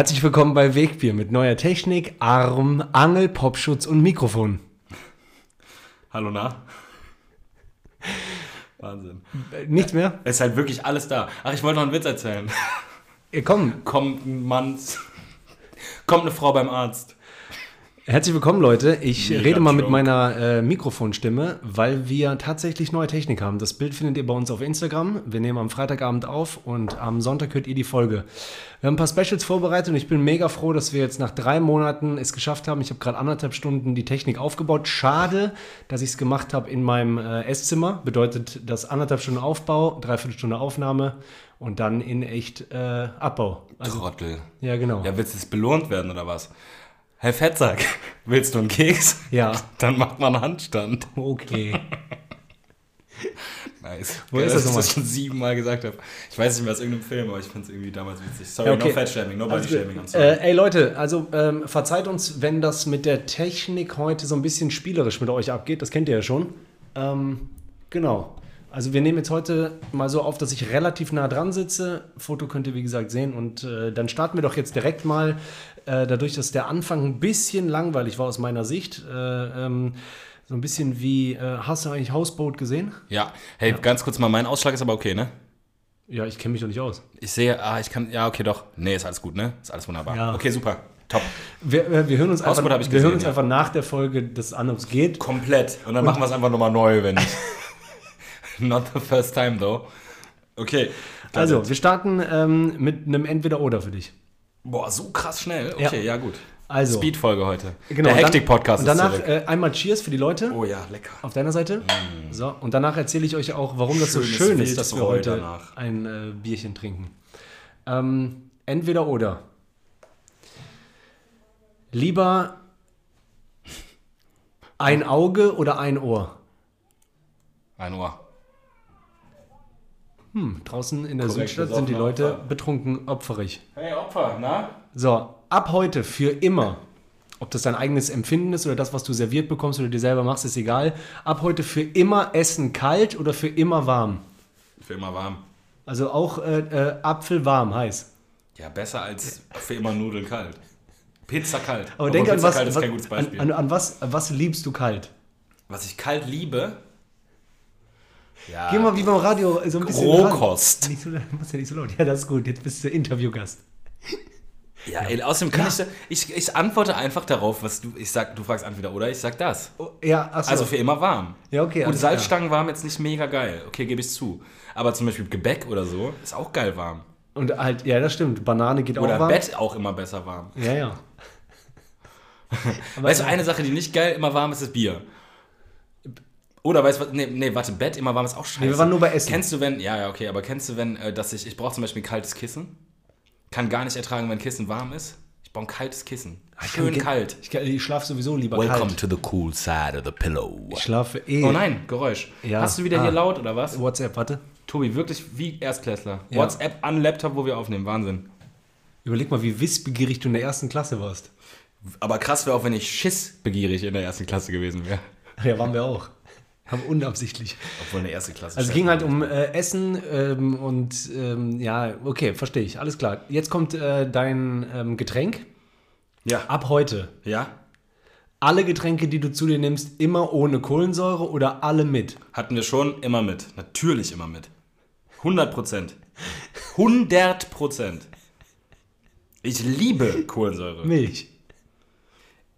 Herzlich willkommen bei Wegbier mit neuer Technik, Arm, Angel, Popschutz und Mikrofon. Hallo, na? Wahnsinn. Nichts mehr? Es ist halt wirklich alles da. Ach, ich wollte noch einen Witz erzählen. Äh, Komm, Kommt ein Mann, kommt eine Frau beim Arzt. Herzlich willkommen, Leute. Ich Mega rede mal mit Joke. meiner äh, Mikrofonstimme, weil wir tatsächlich neue Technik haben. Das Bild findet ihr bei uns auf Instagram. Wir nehmen am Freitagabend auf und am Sonntag hört ihr die Folge. Wir haben ein paar Specials vorbereitet und ich bin mega froh, dass wir jetzt nach drei Monaten es geschafft haben. Ich habe gerade anderthalb Stunden die Technik aufgebaut. Schade, dass ich es gemacht habe in meinem äh, Esszimmer. Bedeutet das anderthalb Stunden Aufbau, dreiviertel Stunde Aufnahme und dann in echt äh, Abbau. Also, Trottel. ja, genau. Ja, willst du jetzt belohnt werden oder was? Herr Fettsack, willst du einen Keks? Ja. Dann macht man einen Handstand. Okay. Nice. Wo Geil, ist das ich nochmal? das schon siebenmal gesagt habe. Ich weiß nicht mehr aus irgendeinem Film, aber ich fand es irgendwie damals witzig. Sorry, Ja, okay. no Fat-Shaming, no Also, Body-Shaming. I'm sorry. äh, ey Leute, also ähm, verzeiht uns, wenn das mit der Technik heute so ein bisschen spielerisch mit euch abgeht. Das kennt ihr ja schon. Ähm, genau. Also wir nehmen jetzt heute mal so auf, dass ich relativ nah dran sitze. Foto könnt ihr wie gesagt sehen. Und äh, dann starten wir doch jetzt direkt mal, äh, dadurch, dass der Anfang ein bisschen langweilig war aus meiner Sicht. Äh, ähm, so ein bisschen wie, äh, hast du eigentlich Houseboat gesehen? ja, hey, ganz kurz mal, mein Ausschlag ist aber okay, ne? Ja, ich kenne mich doch nicht aus. Ich sehe, ah, ich kann, ja, okay, doch. Nee, ist alles gut, ne? Ist alles wunderbar. Ja. Okay, super. Top. Wir, äh, wir hören uns einfach, wir hören gesehen, uns ja. einfach nach der Folge des Anrufs geht. Komplett. Und dann machen wir es einfach nochmal neu, wenn. Not the first time, though. Okay. Also, it. wir starten ähm, mit einem Entweder-Oder für dich. Boah, so krass schnell. Okay, ja, gut. Also, Speed-Folge heute. genau, Der und Hektik-Podcast Und ist danach zurück. äh, einmal Cheers für die Leute Oh ja, lecker. auf deiner Seite. So, und danach erzähle ich euch auch, warum das so schön ist, dass wir heute danach. ein äh, Bierchen trinken. Ähm, entweder oder. Lieber ein Auge oder ein Ohr? Ein Ohr. Hm, draußen in der Korrekt, Südstadt sind die Leute Opfer. betrunken opferig. Hey, Opfer, na? So, ab heute für immer, ob das dein eigenes Empfinden ist oder das, was du serviert bekommst oder dir selber machst, ist egal. Ab heute für immer Essen kalt oder für immer warm. Für immer warm. Also auch äh, äh, Apfel warm, heiß. Ja, besser als für immer Nudeln kalt. Pizza kalt. Aber Obwohl denk an Pizza was, kalt ist was, kein gutes Beispiel. an, an, an was, an was liebst du kalt? Was ich kalt liebe. Ja. Geh mal wie beim Radio so ein bisschen. Rohkost. Nicht so, muss ja nicht so laut. Ja, das ist gut. Jetzt bist du Interviewgast. Ja, ey, außerdem kann ich, da- ich. Ich antworte einfach darauf, was du. Ich sag, du fragst entweder oder, ich sag das. Oh, ja, achso. Also für immer warm. Ja, okay, klar. Salzstangen warm jetzt nicht mega geil. Okay, gebe ich zu. Aber zum Beispiel Gebäck oder so ist auch geil warm. Und halt, ja, das stimmt. Banane geht Oder auch warm. Bett auch immer besser warm. Ja, ja. Weißt du, eine Sache, die nicht geil immer warm ist, ist Bier. Oder weißt du was? Nee, nee, warte, Bett immer warm ist auch scheiße. Nee, wir waren nur bei Essen. Kennst du, wenn, ja, ja, okay, aber kennst du, wenn, äh, dass ich, ich brauche zum Beispiel ein kaltes Kissen? Kann gar nicht ertragen, wenn Kissen warm ist. Ich brauche ein kaltes Kissen. Schön Ich- kalt. Ich, ich schlafe sowieso lieber Welcome kalt. to the cool side of the pillow. Ich schlafe eh. Oh nein, Geräusch. Ja. Hast du wieder Ah. hier laut oder was? WhatsApp, warte. Tobi, wirklich wie Erstklässler. Ja. WhatsApp an Laptop, wo wir aufnehmen. Wahnsinn. Überleg mal, wie wissbegierig du in der ersten Klasse warst. Aber krass wäre auch, wenn ich schissbegierig in der ersten Klasse gewesen wäre. Ach Ja, waren wir auch. Haben unabsichtlich. Obwohl eine erste Klasse. Also es ging halt um äh, Essen ähm, und ähm, ja, okay, verstehe ich. Alles klar. Jetzt kommt äh, dein ähm, Getränk. Ja. Ab heute. Ja? Alle Getränke, die du zu dir nimmst, immer ohne Kohlensäure oder alle mit? Hatten wir schon immer mit. Natürlich immer mit. 100 Prozent. 100 Prozent. Ich liebe Kohlensäure. Milch.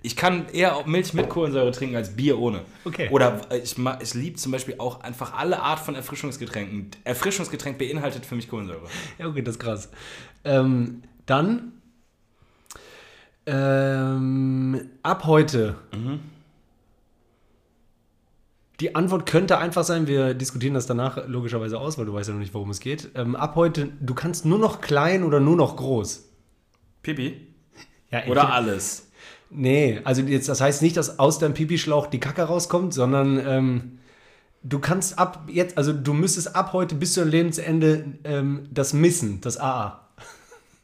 Ich kann eher auch Milch mit Kohlensäure trinken als Bier ohne. Okay. Oder äh, ich, ich liebe zum Beispiel auch einfach alle Art von Erfrischungsgetränken. Erfrischungsgetränk beinhaltet für mich Kohlensäure. Ja, okay, das ist krass. Ähm, dann ähm, ab heute. Die Antwort könnte einfach sein, wir diskutieren das danach logischerweise aus, weil du weißt ja noch nicht, worum es geht. Ähm, ab heute, du kannst nur noch klein oder nur noch groß. Pipi? Ja, Oder alles? Nee, also jetzt, das heißt nicht, dass aus deinem Pipischlauch die Kacke rauskommt, sondern ähm, du kannst ab jetzt, also du müsstest ab heute bis zu deinem Lebensende ähm, das missen, das AA.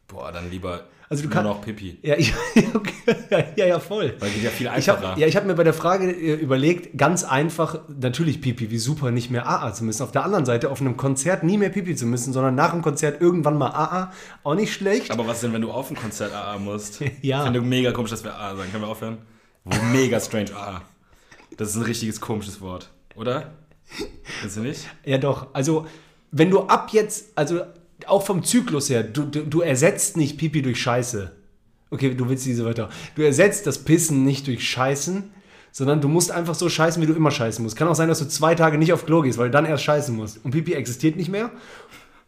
Boah, dann lieber. Also du Nur kannst. noch Pipi. Ja, ich, okay, ja, ja, voll. Weil geht ja viel Ich einfacher. habe ja, ich hab mir bei der Frage äh, überlegt, ganz einfach, natürlich Pipi, wie super, nicht mehr AA zu müssen. Auf der anderen Seite, auf einem Konzert nie mehr Pipi zu müssen, sondern nach dem Konzert irgendwann mal AA, auch nicht schlecht. Aber was denn, wenn du auf ein Konzert AA musst? Ja. Ich finde mega komisch, dass wir AA sagen. Können wir aufhören? Mega strange AA. Das ist ein richtiges komisches Wort, oder? Findest du nicht? Ja, doch. Also, wenn du ab jetzt, also auch vom Zyklus her, du, du, du ersetzt nicht Pipi durch Scheiße. Okay, du willst diese Wörter. Du ersetzt das Pissen nicht durch Scheißen, sondern du musst einfach so scheißen, wie du immer scheißen musst. Kann auch sein, dass du zwei Tage nicht auf Klo gehst, weil du dann erst scheißen musst. Und Pipi existiert nicht mehr.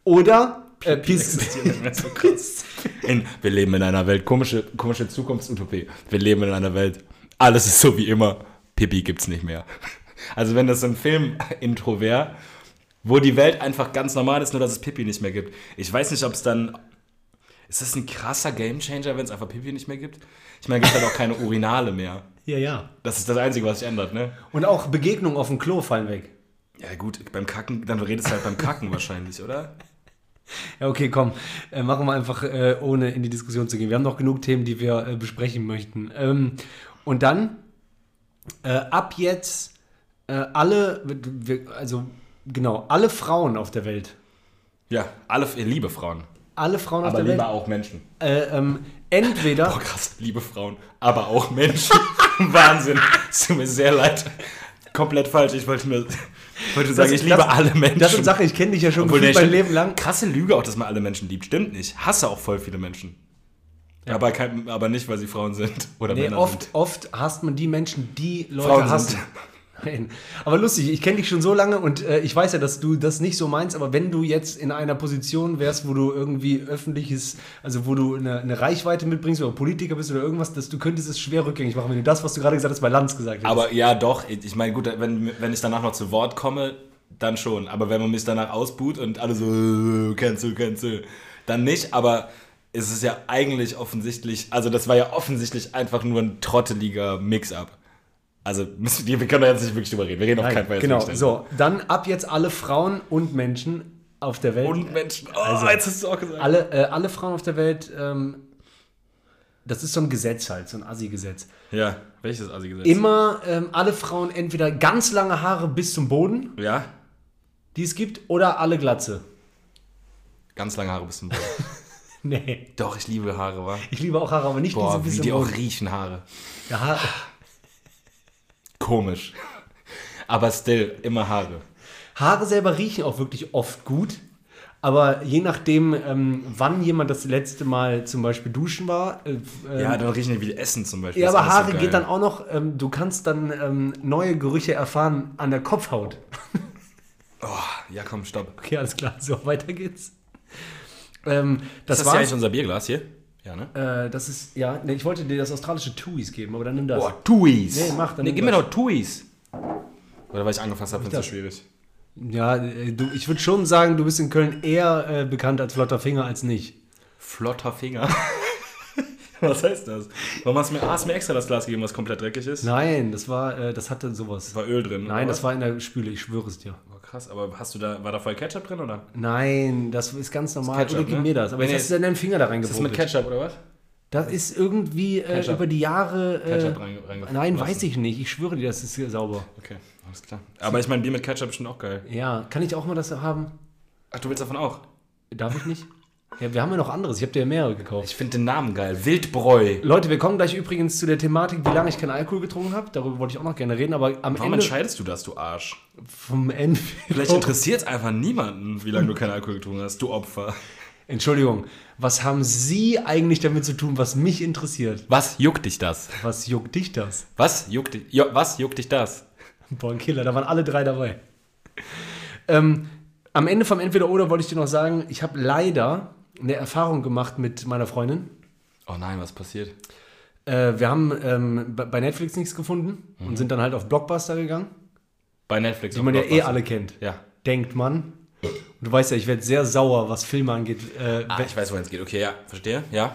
Oder äh, Piss. existiert nicht mehr, so. In, wir leben in einer Welt, komische, komische Zukunftsutopie. Wir leben in einer Welt, alles ist so wie immer, Pipi gibt's nicht mehr. Also wenn das so ein Film-Intro wäre, wo die Welt einfach ganz normal ist, nur dass es Pipi nicht mehr gibt. Ich weiß nicht, ob es dann... Ist das ein krasser Gamechanger, wenn es einfach Pipi nicht mehr gibt? Ich meine, es gibt halt auch keine Urinale mehr. Ja, ja. Das ist das Einzige, was sich ändert, ne? Und auch Begegnungen auf dem Klo fallen weg. Ja gut, beim Kacken, dann redest du halt beim Kacken wahrscheinlich, oder? Ja, okay, komm. Äh, machen wir einfach, äh, ohne in die Diskussion zu gehen. Wir haben noch genug Themen, die wir äh, besprechen möchten. Ähm, und dann, äh, ab jetzt, äh, alle, wir, also genau, alle Frauen auf der Welt, Ja, alle, liebe Frauen. alle Frauen auf Aber der Welt, lieber auch Menschen. äh, ähm, entweder, Boah, krass, liebe Frauen, aber auch Menschen. Wahnsinn. Es tut mir sehr leid. Komplett falsch. Ich wollte nur ich wollte sagen, ich liebe das- alle Menschen. das sind Sachen, ich kenne dich ja schon Obwohl, nee, mein stimmt. Leben lang. Krasse Lüge auch, dass man alle Menschen liebt. Stimmt nicht. Hasse auch voll viele Menschen. Aber, kein, aber nicht, weil sie Frauen sind oder Nee, Männer oft, sind. oft hasst man die Menschen, die Leute Frauen hassen. Nein. Aber lustig, ich kenne dich schon so lange und äh, ich weiß ja, dass du das nicht so meinst, aber wenn du jetzt in einer Position wärst, wo du irgendwie öffentliches, also wo du eine, eine Reichweite mitbringst oder Politiker bist oder irgendwas, dass du könntest es schwer rückgängig machen, wenn du das, was du gerade gesagt hast, bei Lanz gesagt hättest. Aber ja, doch. Ich meine, gut, wenn, wenn ich danach noch zu Wort komme, dann schon. Aber wenn man mich danach ausbuht und alle so, äh, cancel, cancel, dann nicht. Aber es ist ja eigentlich offensichtlich, also das war ja offensichtlich einfach nur ein trotteliger Mix-up. Also, wir können da jetzt nicht wirklich drüber reden. Wir reden auf Nein, keinen Fall jetzt genau, so, dann ab jetzt alle Frauen und Menschen auf der Welt. Und Menschen. Oh, Also, jetzt hast du auch gesagt. alle, äh, alle Frauen auf der Welt, ähm, das ist so ein Gesetz halt, so ein Assi-Gesetz. Ja, welches Assi-Gesetz? Immer ähm, alle Frauen entweder ganz lange Haare bis zum Boden, Ja, die es gibt, oder alle Glatze. ganz lange Haare bis zum Boden. Nee. Doch, ich liebe Haare, wa? Ich liebe auch Haare, aber nicht Boah, diese bis wie zum die auch Boden. riechen, Haare. Ja, Haare. Komisch. Aber still, immer Haare. Haare selber riechen auch wirklich oft gut. Aber je nachdem, ähm, wann jemand das letzte Mal zum Beispiel duschen war. Äh, ähm, Ja, dann riechen die wie Essen zum Beispiel. ja, aber Haare so geht dann auch noch, ähm, du kannst dann ähm, neue Gerüche erfahren an der Kopfhaut. Oh, ja, komm, stopp. Okay, alles klar, so weiter geht's. Ähm, das ist das ja war's. eigentlich unser Bierglas hier? Ja, ne? Äh, das ist, ja, nee, ich wollte dir das australische Tuis geben, aber dann nimm das. Boah, Tuis. Nee, mach, dann Nee, gib mir das. doch Tuis. Oder weil ich angefasst habe, findest das? du schwierig. Ja, äh, du, ich würde schon sagen, du bist in Köln eher äh, bekannt als flotter Finger als nicht. Flotter Finger. Was heißt das? Warum hast du mir, hast du mir extra das Glas gegeben, was komplett dreckig ist? Nein, das war, äh, das hatte sowas. War Öl drin. Nein, das war in der Spüle, ich schwöre es dir. Krass, aber hast du da, war da voll Ketchup drin, oder? Nein, das ist ganz normal. Ketchup, Oder gib ne? mir das. Aber Nee, jetzt hast du deinen Finger da Ist das mit Ketchup, oder was? Das ist irgendwie äh, über die Jahre. Äh, Ketchup rein- nein, weiß ich nicht. Ich schwöre dir, das ist hier sauber. Okay, alles klar. Aber ich meine, Bier mit Ketchup ist schon auch geil. Ja, kann ich auch mal das haben? Ach, du willst davon auch? Darf ich nicht? Ja, wir haben ja noch anderes. Ich habe dir ja mehrere gekauft. Ich finde den Namen geil. Wildbräu. Leute, wir kommen gleich übrigens zu der Thematik, wie lange ich keinen Alkohol getrunken habe. Darüber wollte ich auch noch gerne reden, aber am Warum Ende entscheidest du das, du Arsch? vom Ende. Vielleicht interessiert es einfach niemanden, wie lange du keinen Alkohol getrunken hast, du Opfer. Entschuldigung, was haben Sie eigentlich damit zu tun, was mich interessiert? Was juckt dich das? Was juckt dich das? Was juckt dich, jo, was juckt dich das? Boah, ein Killer, da waren alle drei dabei. Ähm, am Ende vom Entweder-Oder wollte ich dir noch sagen, ich habe leider eine Erfahrung gemacht mit meiner Freundin. Oh nein, was passiert? Äh, wir haben ähm, bei Netflix nichts gefunden und sind dann halt auf Blockbuster gegangen, Bei Netflix. die man ja eh alle kennt. Ja. Denkt man. Und du weißt ja, ich werde sehr sauer, was Filme angeht. Äh, Ah, ich weiß, wohin es geht. Okay, ja, verstehe. Ja.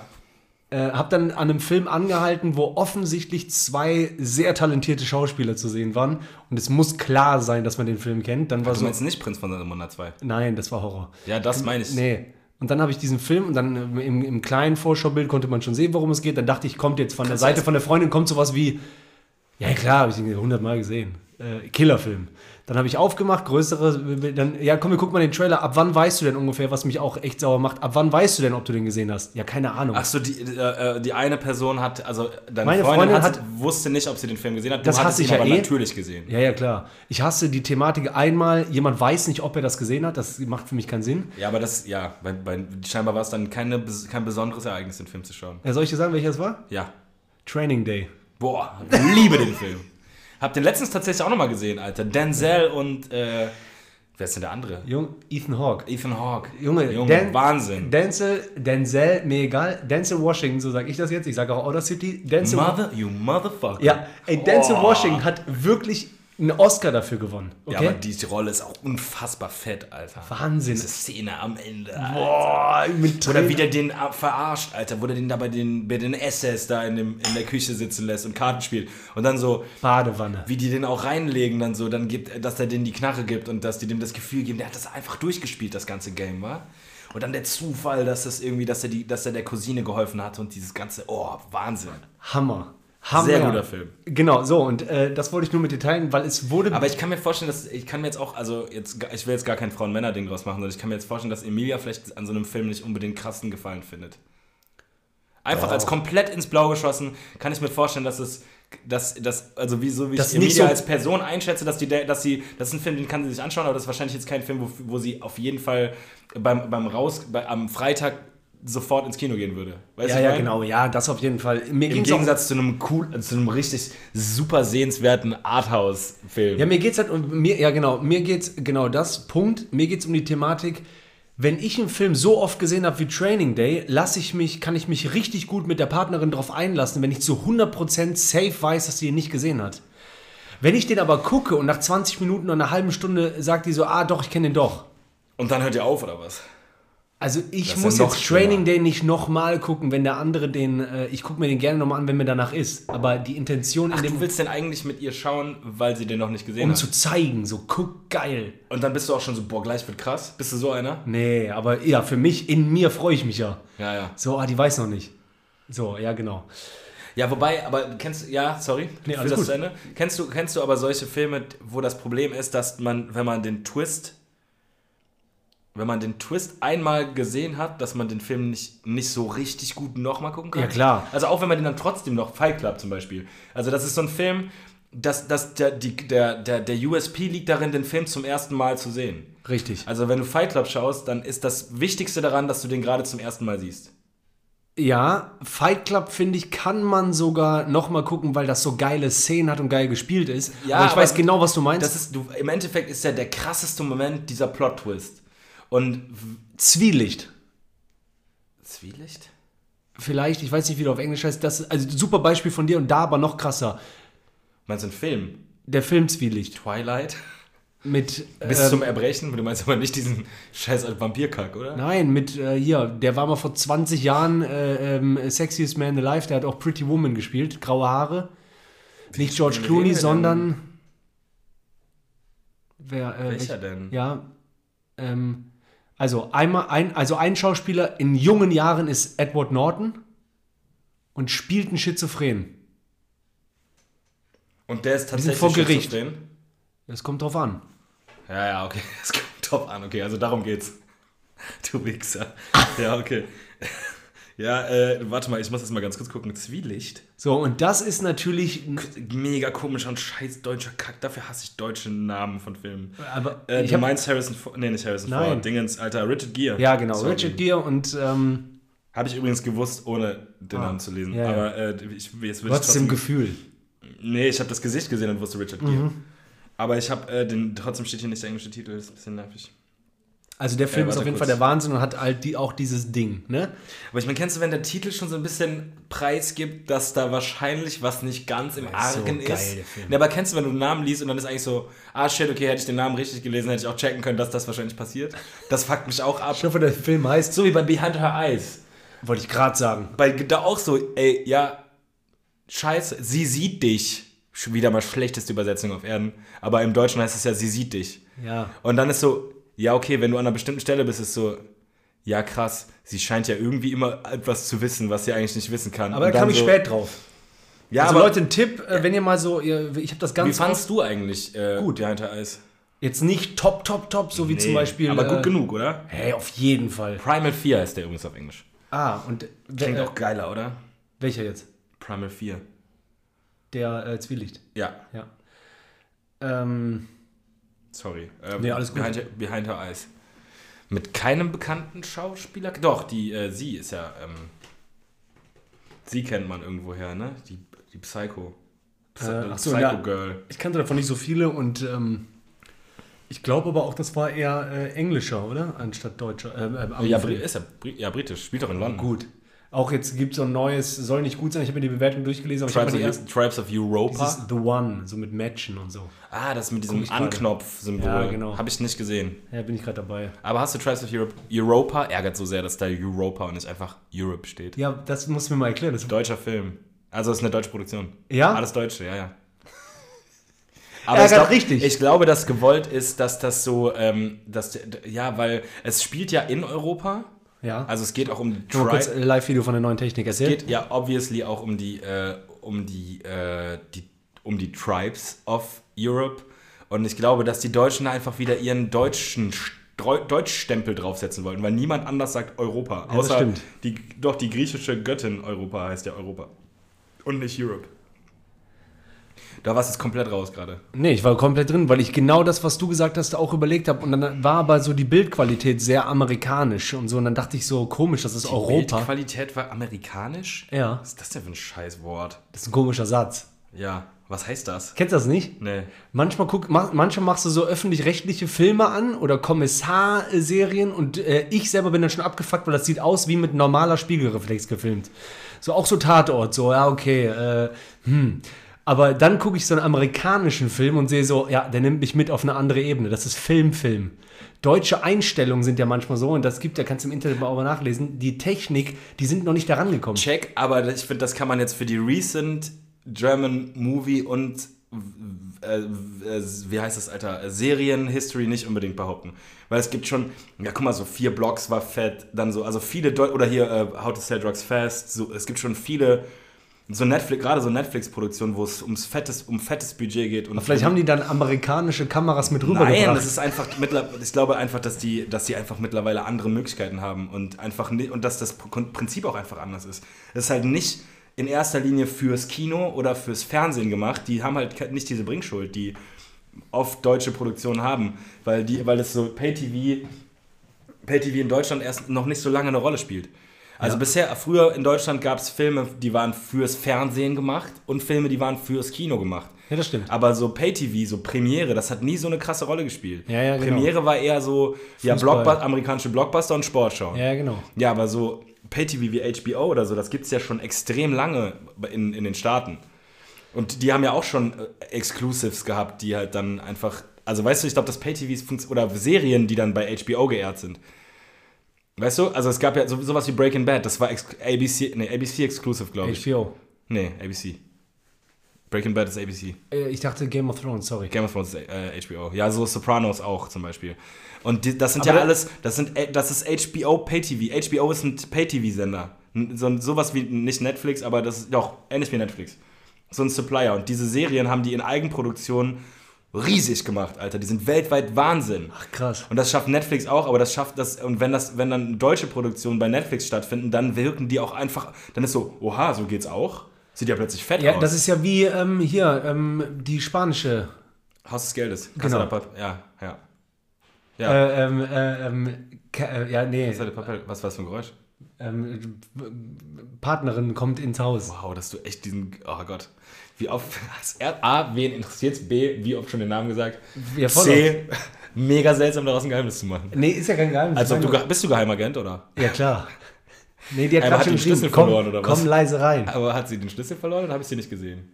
äh, hab dann an einem Film angehalten, wo offensichtlich zwei sehr talentierte Schauspieler zu sehen waren. Und es muss klar sein, dass man den Film kennt. Dann war Du so. meinst nicht Prinz von Samunda 2? Nein, das war Horror. Ja, das meine ich. Nee. Und dann habe ich diesen Film und dann ähm, im, im kleinen Vorschaubild konnte man schon sehen, worum es geht. Dann dachte ich, kommt jetzt von der Seite von der Freundin, kommt sowas wie, ja klar, habe ich den hundertmal gesehen. Äh, Killerfilm. Dann habe ich aufgemacht, größere, dann, ja komm, wir gucken mal den Trailer. Ab wann weißt du denn ungefähr, was mich auch echt sauer macht? Ab wann weißt du denn, ob du den gesehen hast? Ja, keine Ahnung. Ach so, die, äh, äh, die eine Person hat, also deine Meine Freundin, Freundin hat, wusste nicht, ob sie den Film gesehen hat. Du Das hasse ich ihn ja aber eh. natürlich gesehen. Ja, ja, klar. Ich hasse die Thematik einmal, jemand weiß nicht, ob er das gesehen hat. Das macht für mich keinen Sinn. Ja, aber das, ja, bei, bei, scheinbar war es dann keine, kein besonderes Ereignis, den Film zu schauen. Ja, soll ich dir sagen, welcher es war? Ja. Training Day. Boah, liebe den Film. Hab den letztens tatsächlich auch nochmal gesehen, Alter. Denzel und, äh, wer ist denn der andere? Jung, Ethan Hawke. Ethan Hawke. Junge, Junge Dan- Wahnsinn. Denzel, Denzel, mir egal. Denzel Washington, so sage ich das jetzt. Ich sage auch Outer City. Denzel, Mother, you motherfucker. ja, ey, Denzel Oh. Washington hat wirklich einen Oscar dafür gewonnen. Ja, Okay? aber die Rolle ist auch unfassbar fett, Alter. Wahnsinn. Diese Szene am Ende. Alter. Boah, mit Oder wie der den äh, verarscht, Alter, wo der den da bei den, bei den SS da in, dem, in der Küche sitzen lässt und Karten spielt. Und dann so, Badewanne. wie die den auch reinlegen, dann so, dann gibt, dass er denen die Knarre gibt und dass die dem das Gefühl geben, der hat das einfach durchgespielt, das ganze Game, wa? Und dann der Zufall, dass das irgendwie, dass er die, dass er der Cousine geholfen hat und dieses ganze, oh, Wahnsinn. Hammer. Hammer. Sehr guter Film. Genau, so, und äh, das wollte ich nur mit dir teilen, weil es wurde. Aber ich kann mir vorstellen, dass ich kann mir jetzt auch, also jetzt, ich will jetzt gar kein Frauen-Männer-Ding draus machen, sondern ich kann mir jetzt vorstellen, dass Emilia vielleicht an so einem Film nicht unbedingt krassen Gefallen findet. Einfach als komplett ins Blau geschossen, kann ich mir vorstellen, dass es, dass, dass also wie so wie Das ich Emilia so- als Person einschätze, dass die, dass sie, das ist ein Film, den kann sie sich anschauen, aber das ist wahrscheinlich jetzt kein Film, wo, wo sie auf jeden Fall beim, beim Raus, bei, am Freitag sofort ins Kino gehen würde. Weißt ja, ja, meine? genau, ja, das auf jeden Fall. Mir Im Gegensatz zu einem cool, zu einem richtig super sehenswerten Arthouse-Film. Ja, mir geht's halt um mir, ja genau, mir geht's genau das Punkt. Mir geht's um die Thematik. Wenn ich einen Film so oft gesehen habe wie Training Day, lasse ich mich, kann ich mich richtig gut mit der Partnerin drauf einlassen, wenn ich zu 100% safe weiß, dass sie ihn nicht gesehen hat. Wenn ich den aber gucke und nach 20 Minuten oder einer halben Stunde sagt die so, ah doch, ich kenne den doch. Und dann hört ihr auf, oder was? Also ich Das muss jetzt. Training Day nicht nochmal gucken, wenn der andere den, äh, ich gucke mir den gerne nochmal an, wenn mir danach ist. Aber die Intention in Ach, dem, du willst denn eigentlich mit ihr schauen, weil sie den noch nicht gesehen um hat? zu zeigen, so guck geil. Und dann bist du auch schon so, boah, gleich wird krass. Bist du so einer? Nee, aber ja, für mich, in mir freue ich mich ja. Ja, ja. So, ah, die weiß noch nicht. So, ja, genau. Ja, wobei, aber kennst du, ja, sorry, Nee, alles das gut. zu Ende. Kennst du, kennst du aber solche Filme, wo das Problem ist, dass man, wenn man den Twist, wenn man den Twist einmal gesehen hat, dass man den Film nicht, nicht so richtig gut nochmal gucken kann? Ja, klar. Also auch wenn man den dann trotzdem noch, Fight Club zum Beispiel. Also das ist so ein Film, dass, dass der, die, der, der, der USP liegt darin, den Film zum ersten Mal zu sehen. Richtig. Also wenn du Fight Club schaust, dann ist das Wichtigste daran, dass du den gerade zum ersten Mal siehst. Ja, Fight Club, finde ich, kann man sogar nochmal gucken, weil das so geile Szenen hat und geil gespielt ist. Ja, aber ich aber weiß genau, was du meinst. Das ist, du, Im Endeffekt ist ja der krasseste Moment dieser Plot-Twist. Und Zwielicht. Zwielicht? Vielleicht, ich weiß nicht, wie du auf Englisch heißt. Das ist also super Beispiel von dir und da aber noch krasser. Meinst du einen Film? Der Film Zwielicht. Twilight? Mit. Bis ähm, zum Erbrechen? Du meinst aber nicht diesen scheiß Vampirkack, oder? Nein, mit äh, hier, der war mal vor 20 Jahren äh, ähm, Sexiest Man Alive, der hat auch Pretty Woman gespielt, graue Haare. Nicht George Clooney, sondern. Wer, äh, Welcher welch- denn? Ja. Ähm, also, einmal ein, also ein Schauspieler in jungen Jahren ist Edward Norton und spielt einen Schizophren. Und der ist tatsächlich vor Gericht. schizophren? Das kommt drauf an. Ja, ja, okay. Es kommt top an. Okay, also darum geht's. Du Wichser. Ja, okay. Ja, äh, warte mal, ich muss das mal ganz kurz gucken. Zwielicht? So, und das ist natürlich. Mega komischer und scheiß deutscher Kack. Dafür hasse ich deutsche Namen von Filmen. Aber Äh, ich du meinst Harrison Ford? Nee, nicht Harrison Nein. Ford. Dingens, Alter, Richard Gere. ja, genau. Sorry. Richard Gere und ähm, Habe ich übrigens gewusst, ohne den Ah, Namen zu lesen. ja. Aber äh, ich, jetzt will ich du hast im Gefühl. Nee, ich habe das Gesicht gesehen und wusste Richard Gere. Mhm. Aber ich habe äh, den, trotzdem steht hier nicht der englische Titel, das ist ein bisschen nervig. Also der Film Äh, ist auf jeden kurz. Fall der Wahnsinn und hat halt die, auch dieses Ding, ne? Aber ich meine, kennst du, wenn der Titel schon so ein bisschen Preis gibt, dass da wahrscheinlich was nicht ganz im Das ist so Argen geil, ist? der Film. Nee, aber kennst du, wenn du einen Namen liest und dann ist eigentlich so, ah shit, okay, hätte ich den Namen richtig gelesen, hätte ich auch checken können, dass das wahrscheinlich passiert. Das fuckt mich auch ab. Ich hoffe, der Film heißt. So wie bei Behind Her Eyes. Wollte ich gerade sagen. Bei da auch so, ey, ja, scheiße, sie sieht dich. Schon Wieder mal schlechteste Übersetzung auf Erden. Aber im Deutschen heißt es ja, sie sieht dich. Ja. Und dann ist so, ja, okay, wenn du an einer bestimmten Stelle bist, ist so, ja krass, sie scheint ja irgendwie immer etwas zu wissen, was sie eigentlich nicht wissen kann. Aber da kam ich so, spät drauf. Ja, also aber Leute, ein Tipp, äh, wenn ihr mal so, ihr, ich habe das wie ganz fandst du eigentlich äh, Gut. Behind the Eyes? jetzt nicht top, top, top, so wie zum Beispiel. Aber gut äh, genug, oder? Hey, auf jeden Fall. Primal 4 heißt der übrigens auf Englisch. Ah, und Klingt äh, auch geiler, oder? welcher jetzt? Primal 4. Der äh, Zwielicht. Ja, Ja. Ähm, sorry. Ähm, Nee, alles gut. Behind, Behind Her Eyes. Mit keinem bekannten Schauspieler? Doch, die, äh, sie ist ja, ähm, sie kennt man irgendwoher, ne? Die, die Psycho. Psy Äh, ach so, Psycho ja. Girl. ich kannte davon nicht so viele und ähm, ich glaube aber auch, das war eher äh, englischer, oder? Anstatt deutscher. Äh, äh, Ja, ist ja, ja, britisch. Spielt doch in London. Gut. Auch jetzt gibt es so ein neues, soll nicht gut sein, ich habe mir die Bewertung durchgelesen, aber Tribes of, die erste. Tribes of Europa. Dieses The One, so mit Matchen und so. ah, das mit diesem. Anknopf-Symbol. Ja, genau. Habe ich nicht gesehen. Ja, bin ich gerade dabei. Aber hast du Tribes of Europe? Europa ärgert so sehr, dass da Europa und nicht einfach Europe steht. Ja, das musst du mir mal erklären. Das, Deutscher Film. Also es ist eine deutsche Produktion. Ja? Alles Deutsche, ja, ja. Ärgert ich glaub, richtig. Ich glaube, dass gewollt ist, dass das so, ähm, dass, ja, weil es spielt ja in Europa. Ja. Also es geht auch um die kurz Tri äh, Live-Video von der neuen Technik es erzählt. geht ja obviously auch um die, äh, um die, äh, die, um die Tribes of Europe. Und ich glaube, dass die Deutschen einfach wieder ihren deutschen Deutschstempel draufsetzen wollten, weil niemand anders sagt Europa. außer stimmt. die, doch die griechische Göttin Europa heißt ja Europa. Und nicht Europe. Da warst du jetzt komplett raus gerade. Nee, ich war komplett drin, weil ich genau das, was du gesagt hast, auch überlegt habe. Und dann war aber so die Bildqualität sehr amerikanisch und so. Und dann dachte ich so, komisch, das ist Europa. Bildqualität war amerikanisch? Ja, Was ist das denn für ein Scheißwort? das ist ein komischer Satz. Ja, was heißt das? Kennst du das nicht? Nee. Manchmal, guck, mach, manchmal machst du so öffentlich-rechtliche Filme an oder Kommissarserien und äh, ich selber bin dann schon abgefuckt, weil das sieht aus wie mit normaler Spiegelreflex gefilmt. So auch so Tatort, so, ja, okay, äh, hm. Aber dann gucke ich so einen amerikanischen Film und sehe so, ja, der nimmt mich mit auf eine andere Ebene. Das ist Filmfilm. Deutsche Einstellungen sind ja manchmal so, und das gibt ja, kannst du im Internet mal auch nachlesen, die Technik, die sind noch nicht da rangekommen. Check, aber ich finde, das kann man jetzt für die recent German Movie und äh, äh, wie heißt das, Alter, Serien-History nicht unbedingt behaupten. Weil es gibt schon, ja guck mal, so vier Blocks war fett, dann so, also viele, Deu oder hier äh, How to Sell Drugs Fast, so, es gibt schon viele, so Netflix, gerade so Netflix-Produktionen, wo es ums fettes, um fettes Budget geht. Und Vielleicht haben die dann amerikanische Kameras mit rübergebracht. Nein, das ist einfach ich glaube einfach, dass die, dass die einfach mittlerweile andere Möglichkeiten haben und einfach und dass das Prinzip auch einfach anders ist. Es ist halt nicht in erster Linie fürs Kino oder fürs Fernsehen gemacht. Die haben halt nicht diese Bringschuld, die oft deutsche Produktionen haben, weil die, weil es so Pay-TV, Pay-TV in Deutschland erst noch nicht so lange eine Rolle spielt. Also Ja. bisher, früher in Deutschland gab es Filme, die waren fürs Fernsehen gemacht und Filme, die waren fürs Kino gemacht. Ja, das stimmt. Aber so Pay-TV, so Premiere, das hat nie so eine krasse Rolle gespielt. Ja, ja, genau. Premiere war eher so ja, Fußball. Blockbu amerikanische Blockbuster und Sportschau. Ja, genau. Ja, aber so Pay-TV wie HBO oder so, das gibt es ja schon extrem lange in, in den Staaten. Und die haben ja auch schon äh, Exclusives gehabt, die halt dann einfach. Also weißt du, ich glaube, dass Pay-TVs oder Serien, die dann bei HBO geehrt sind. Weißt du, also es gab ja so, sowas wie Breaking Bad, das war ABC, nee, ABC Exclusive, glaube ich. HBO. Nee, ABC. Breaking Bad ist ABC. Äh, Ich dachte Game of Thrones, sorry. Game of Thrones ist äh, HBO. Ja, so Sopranos auch zum Beispiel. Und die, das sind Aber ja alles, das sind, äh, das ist HBO Pay-TV. HBO ist ein Pay-TV-Sender. N- So, sowas wie, nicht Netflix, aber das ist doch ähnlich wie Netflix. So ein Supplier. Und diese Serien haben die in Eigenproduktion riesig gemacht, Alter. Die sind weltweit Wahnsinn. Ach, krass. Und das schafft Netflix auch, aber das schafft das, und wenn das, wenn dann deutsche Produktionen bei Netflix stattfinden, dann wirken die auch einfach, dann ist so, oha, so geht's auch. Sieht ja plötzlich fett Ja, aus. das ist ja wie ähm, hier, ähm, die spanische. Haus des Geldes. Genau. Ja, ja. Ja. Äh, ähm, äh, ähm, äh, ja, nee. Was war das für ein Geräusch? Ähm, Partnerin kommt ins Haus. Wow, dass du echt diesen. Oh Gott. Wie oft. A, wen interessiert's? B, wie oft schon den Namen gesagt? Ja, C, mega seltsam daraus ein Geheimnis zu machen. Nee, ist ja kein Geheimnis. Also, du, bist du Geheimagent, oder? Ja, klar. Nee, die hat gerade schon den Schlüssel komm, verloren, oder was? komm leise rein. Aber hat sie den Schlüssel verloren oder habe ich sie nicht gesehen?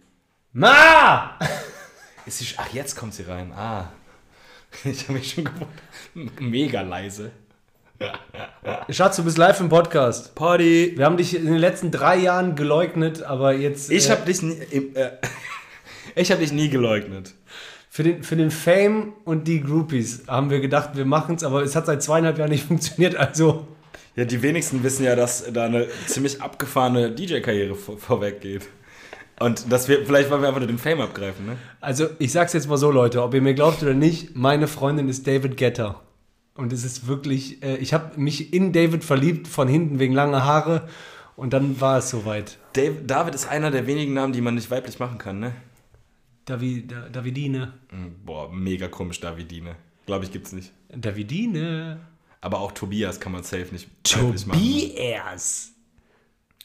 Ma! Ist sie, ach, jetzt kommt sie rein. Ah. Ich habe mich schon gewundert. Mega leise. Schatz, du bist live im Podcast. Party. Wir haben dich in den letzten drei Jahren geleugnet, aber jetzt. Ich äh, habe dich nie. Äh, ich habe dich nie geleugnet. Für den, für den Fame und die Groupies haben wir gedacht, wir machen es, aber es hat seit zweieinhalb Jahren nicht funktioniert, also. Ja, die wenigsten wissen ja, dass da eine ziemlich abgefahrene DJ-Karriere vor, vorweg geht. Und dass wir, vielleicht wollen wir einfach nur den Fame abgreifen, ne? Also, ich sag's jetzt mal so, Leute, ob ihr mir glaubt oder nicht, meine Freundin ist David Getter. Und es ist wirklich, äh, ich habe mich in David verliebt, von hinten wegen langer Haare. Und dann war es soweit. Dave, David ist einer der wenigen Namen, die man nicht weiblich machen kann, ne? David, da, Davidine. Mhm, Boah, mega komisch, Davidine. Glaube ich, gibt's nicht. Davidine. Aber auch Tobias kann man safe nicht weiblich machen. Tobias.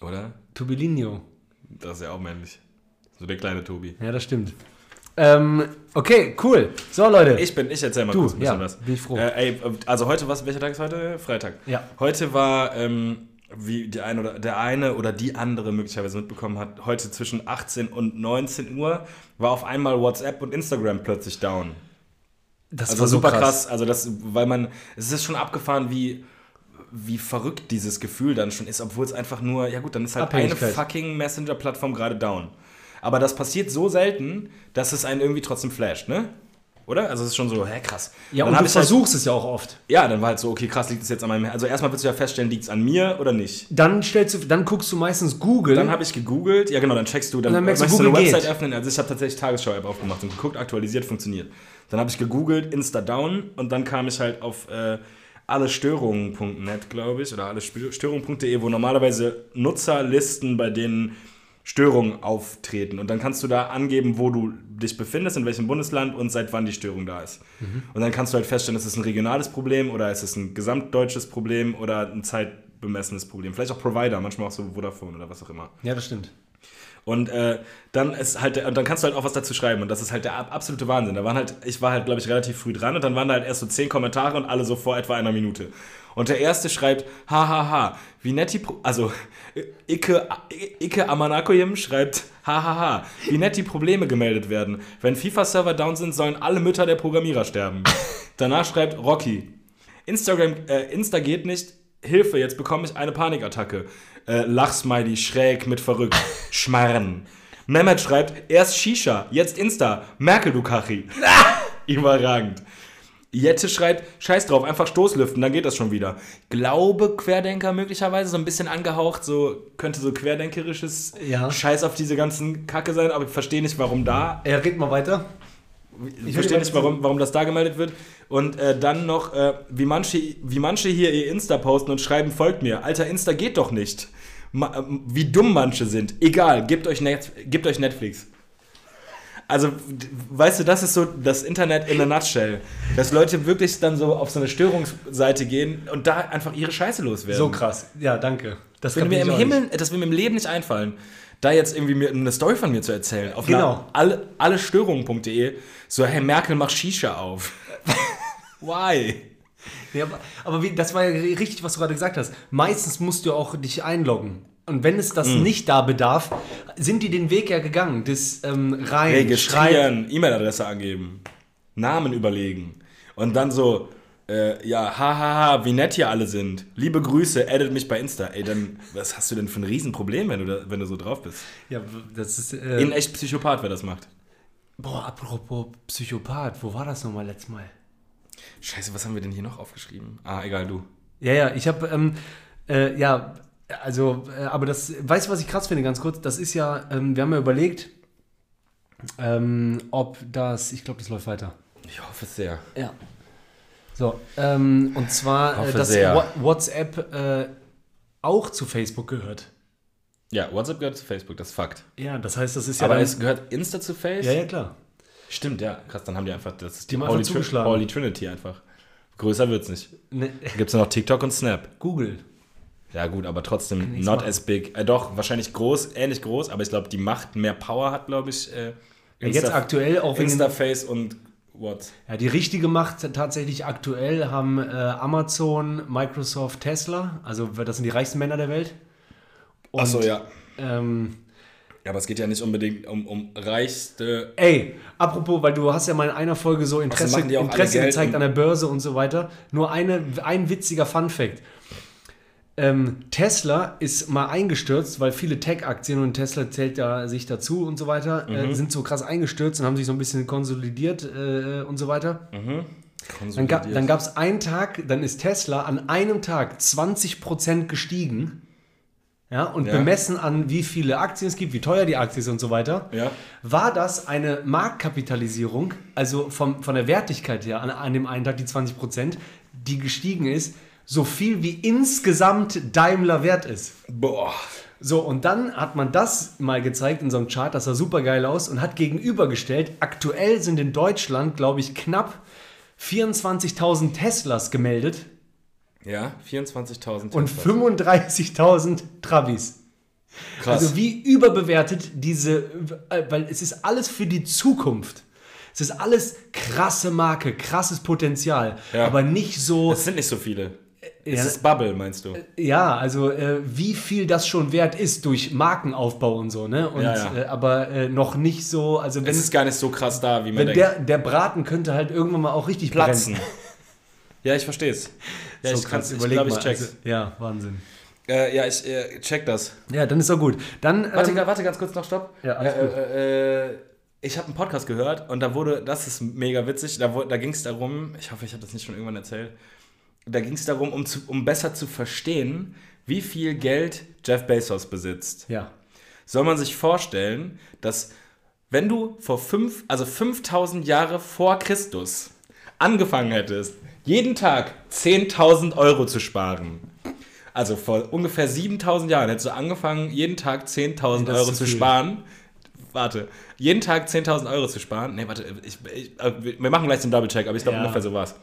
Oder? Tobilinho. Das ist ja auch männlich. So der kleine Tobi. Ja, das stimmt. Ähm, okay, cool. So, Leute. Ich bin, ich erzähl mal Du, kurz ein bisschen ja, was. bin ich froh. Äh, ey, also heute, was, welcher Tag ist heute? Freitag. Ja. Heute war, ähm, wie die eine oder, der eine oder die andere möglicherweise mitbekommen hat, heute zwischen 18 und 19 Uhr war auf einmal WhatsApp und Instagram plötzlich down. das Also super krass. Also das, weil man, es ist schon abgefahren, wie, wie verrückt dieses Gefühl dann schon ist, obwohl es einfach nur, ja gut, dann ist halt eine fucking Messenger-Plattform gerade down. Aber das passiert so selten, dass es einen irgendwie trotzdem flasht, ne? Oder? Also es ist schon so, hä, krass. Ja, dann und du halt, versuchst es ja auch oft. Ja, dann war halt so, okay, krass, liegt es jetzt an meinem, also erstmal willst du ja feststellen, liegt es an mir oder nicht? Dann stellst du, dann guckst du meistens Google. Dann habe ich gegoogelt, ja genau, dann checkst du, dann, Und dann merkst du, du eine Google Website geht. öffnen. Also ich habe tatsächlich Tagesschau-App aufgemacht und geguckt, aktualisiert, funktioniert. Dann habe ich gegoogelt, Insta down und dann kam ich halt auf äh, allestörungen.net, glaube ich, oder allestörungen.de, wo normalerweise Nutzerlisten, bei denen Störungen auftreten. Und dann kannst du da angeben, wo du dich befindest, in welchem Bundesland und seit wann die Störung da ist. Und dann kannst du halt feststellen, ist es ein regionales Problem oder ist es ein gesamtdeutsches Problem oder ein zeitbemessenes Problem. Vielleicht auch Provider, manchmal auch so Vodafone oder was auch immer. ja, das stimmt. Und äh, dann ist halt, und dann kannst du halt auch was dazu schreiben. Und das ist halt der ab- absolute Wahnsinn. Da waren halt, ich war halt, glaube ich, relativ früh dran und dann waren da halt erst so zehn Kommentare und alle so vor etwa einer Minute. Und der erste schreibt, hahaha, wie nett die, Pro also Ike, Ike Amanakoyim schreibt, hahaha, wie nett die Probleme gemeldet werden. Wenn FIFA-Server down sind, sollen alle Mütter der Programmierer sterben. Danach schreibt Rocky, Instagram, äh, Insta geht nicht. Hilfe, jetzt bekomme ich eine Panikattacke. Äh, Lachsmiley, schräg mit verrückt. Schmarren. Mehmet schreibt, erst Shisha, jetzt Insta. Merkel, du Kachi. Überragend. Jette schreibt, scheiß drauf, einfach Stoßlüften, dann geht das schon wieder. Glaube Querdenker möglicherweise, so ein bisschen angehaucht, so könnte so querdenkerisches Ja. Scheiß auf diese ganzen Kacke sein, aber ich verstehe nicht, warum da Er red mal weiter. ich verstehe nicht, warum, warum das da gemeldet wird. Und äh, dann noch, äh, wie, manche, wie manche hier ihr Insta posten und schreiben, folgt mir. Alter, Insta geht doch nicht. Ma, ähm, wie dumm manche sind. Egal, gebt euch, Net, gebt euch Netflix. Also, weißt du, das ist so das Internet in a nutshell. Dass Leute wirklich dann so auf so eine Störungsseite gehen und da einfach ihre Scheiße loswerden. So krass. Ja, danke. Das will mir im Himmel, das will mir im Leben nicht einfallen, da jetzt irgendwie mir eine Story von mir zu erzählen. Auf Genau. alle, allestörungen.de, so, Herr Merkel, mach Shisha auf. Why? nicht. Ja, aber aber wie, das war ja richtig, was du gerade gesagt hast. Meistens musst du auch dich einloggen. Und wenn es Mhm. das nicht da bedarf, sind die den Weg ja gegangen. Das ähm, rein. Registrieren, E-Mail-Adresse angeben, Namen überlegen und dann so, äh, ja, hahaha, wie nett hier alle sind. Liebe Grüße, edit mich bei Insta. Ey, dann, was hast du denn für ein Riesenproblem, wenn du, da, wenn du so drauf bist? Ja, das ist. Äh, In echt Psychopath, wer das macht. boah, apropos Psychopath, wo war das nochmal letztes Mal? Scheiße, was haben wir denn hier noch aufgeschrieben? Ah, egal, du. Ja, ja, ich habe, ähm, äh, ja, also, äh, aber das, weißt du, was ich krass finde, ganz kurz? Das ist ja, ähm, wir haben ja überlegt, ähm, ob das, ich glaube, das läuft weiter. Ich hoffe es sehr. Ja. So, ähm, und zwar, äh, dass sehr. Wa- WhatsApp äh, auch zu Facebook gehört. Ja, WhatsApp gehört zu Facebook, das ist Fakt. Ja, das heißt, das ist ja Aber dann, es gehört Insta zu Face? ja, ja, klar. Stimmt, ja. Krass, dann haben die einfach, das ist Die Holy, Tri zugeschlagen. Holy Trinity einfach. Größer wird's nicht. Ne, Gibt's nur noch TikTok und Snap. Google. Ja gut, aber trotzdem not machen. as big. Äh, doch, wahrscheinlich groß, ähnlich groß, aber ich glaube, die Macht mehr Power hat, glaube ich, äh, Ja, jetzt aktuell auch wegen Instaface und what? Ja, die richtige Macht tatsächlich aktuell haben äh, Amazon, Microsoft, Tesla. Also das sind die reichsten Männer der Welt. Und, Achso, ja. Ähm, Ja, aber es geht ja nicht unbedingt um, um reichste. ey, apropos, weil du hast ja mal in einer Folge so Interesse, alle Interesse gezeigt an der Börse und so weiter. Nur eine, ein witziger Fun-Fact. Ähm, Tesla ist mal eingestürzt, weil viele Tech-Aktien und Tesla zählt ja sich dazu und so weiter, Mhm. äh, sind so krass eingestürzt und haben sich so ein bisschen konsolidiert äh, und so weiter. Mhm. Dann, ga, dann gab es einen Tag, dann ist Tesla an einem Tag 20% gestiegen. Ja, und Ja. bemessen an, wie viele Aktien es gibt, wie teuer die Aktie ist und so weiter, Ja. war das eine Marktkapitalisierung, also vom, von der Wertigkeit her an, an dem einen Tag die 20%, die gestiegen ist, so viel wie insgesamt Daimler wert ist. Boah. So, und dann hat man das mal gezeigt in so einem Chart, das sah super geil aus und hat gegenübergestellt, aktuell sind in Deutschland, glaube ich, knapp 24.000 Teslas gemeldet Ja, 24.000 und Teslas. 35.000 Travis. Krass. Also wie überbewertet diese, äh, weil es ist alles für die Zukunft. Es ist alles krasse Marke, krasses Potenzial, Ja. aber nicht so, es sind nicht so viele. Es ja. ist Bubble, meinst du? ja, also äh, wie viel das schon wert ist durch Markenaufbau und so, ne? Und, Ja, ja. Äh, aber äh, noch nicht so, also wenn, Es ist gar nicht so krass da, wie man wenn denkt. der, der Braten könnte halt irgendwann mal auch richtig Platzen. brennen. Ja, ich verstehe es. Ja, so ich, kann's, ich glaube, ich check's. also, ja, Wahnsinn. äh, ja, ich äh, check das. Ja, dann ist doch gut. Dann, Warte, ähm, warte ganz kurz noch, stopp. Ja, alles äh, gut. äh, äh, ich habe einen Podcast gehört und da wurde, das ist mega witzig, da, da ging es darum, ich hoffe, ich habe das nicht schon irgendwann erzählt, da ging es darum, um, zu, um besser zu verstehen, wie viel Geld Jeff Bezos besitzt. ja. Soll man sich vorstellen, dass wenn du vor fünf, also 5000 Jahre vor Christus angefangen hättest, jeden Tag 10.000 Euro zu sparen, also vor ungefähr 7000 Jahren hättest du angefangen, jeden Tag 10.000 Nee, das ist Euro zu zu sparen. Warte, jeden Tag 10.000 Euro zu sparen. Nee, warte, ich, ich, äh, wir machen gleich den Double-Check, aber ich glaube Ja. ungefähr so war's.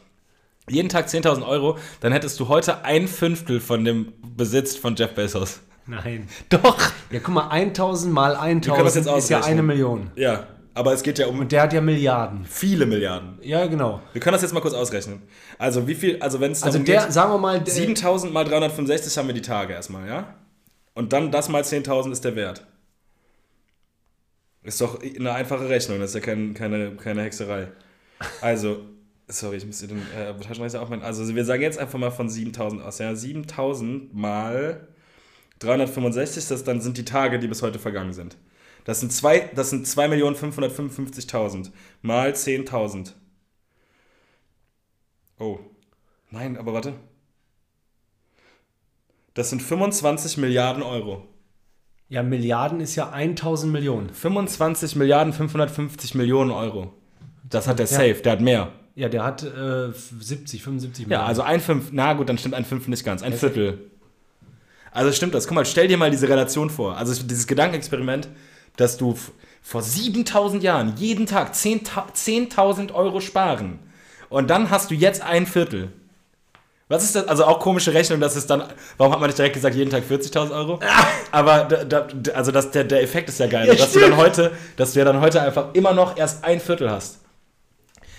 Jeden Tag 10.000 Euro, dann hättest du heute ein Fünftel von dem Besitz von Jeff Bezos. Nein. Doch! Ja, guck mal, 1000 mal können das 1000 jetzt ist ja eine Million. Ja, aber es geht ja um Und der hat ja Milliarden. viele Milliarden. Ja, genau. Wir können das jetzt mal kurz ausrechnen. Also wie viel, also wenn es Also der, geht, sagen wir mal, der, 7000 mal 365 haben wir die Tage erstmal, ja? Und dann das mal 10.000 ist der Wert. Ist doch eine einfache Rechnung, das ist ja kein, keine, keine Hexerei. Also, sorry, ich muss dir den äh, Taschenrechner aufmachen. Also wir sagen jetzt einfach mal von 7000 aus, ja? 7000 mal 365, das dann sind die Tage, die bis heute vergangen sind. Das sind zwei, das sind 2.555.000 mal 10.000. Oh. Nein, aber warte. Das sind 25 Milliarden Euro. ja, Milliarden ist ja 1000 Millionen. 25 Milliarden 550 Millionen Euro. Das hat der Safe, der hat mehr. Ja, der hat äh, 70, 75 Ja, Millionen. also ein Fünf, na gut, dann stimmt ein Fünf nicht ganz, ein Viertel. Also stimmt das. Guck mal, stell dir mal diese Relation vor. Also dieses Gedankenexperiment, dass du vor 7000 Jahren jeden Tag 10.000 10.000 Euro sparen und dann hast du jetzt ein Viertel. Was ist das? Also auch komische Rechnung, dass es dann, warum hat man nicht direkt gesagt, jeden Tag 40.000 Euro? Aber da, da, also das, der, der Effekt ist ja geil, Ja, dass du dann heute, dass du ja dann heute einfach immer noch erst ein Viertel hast.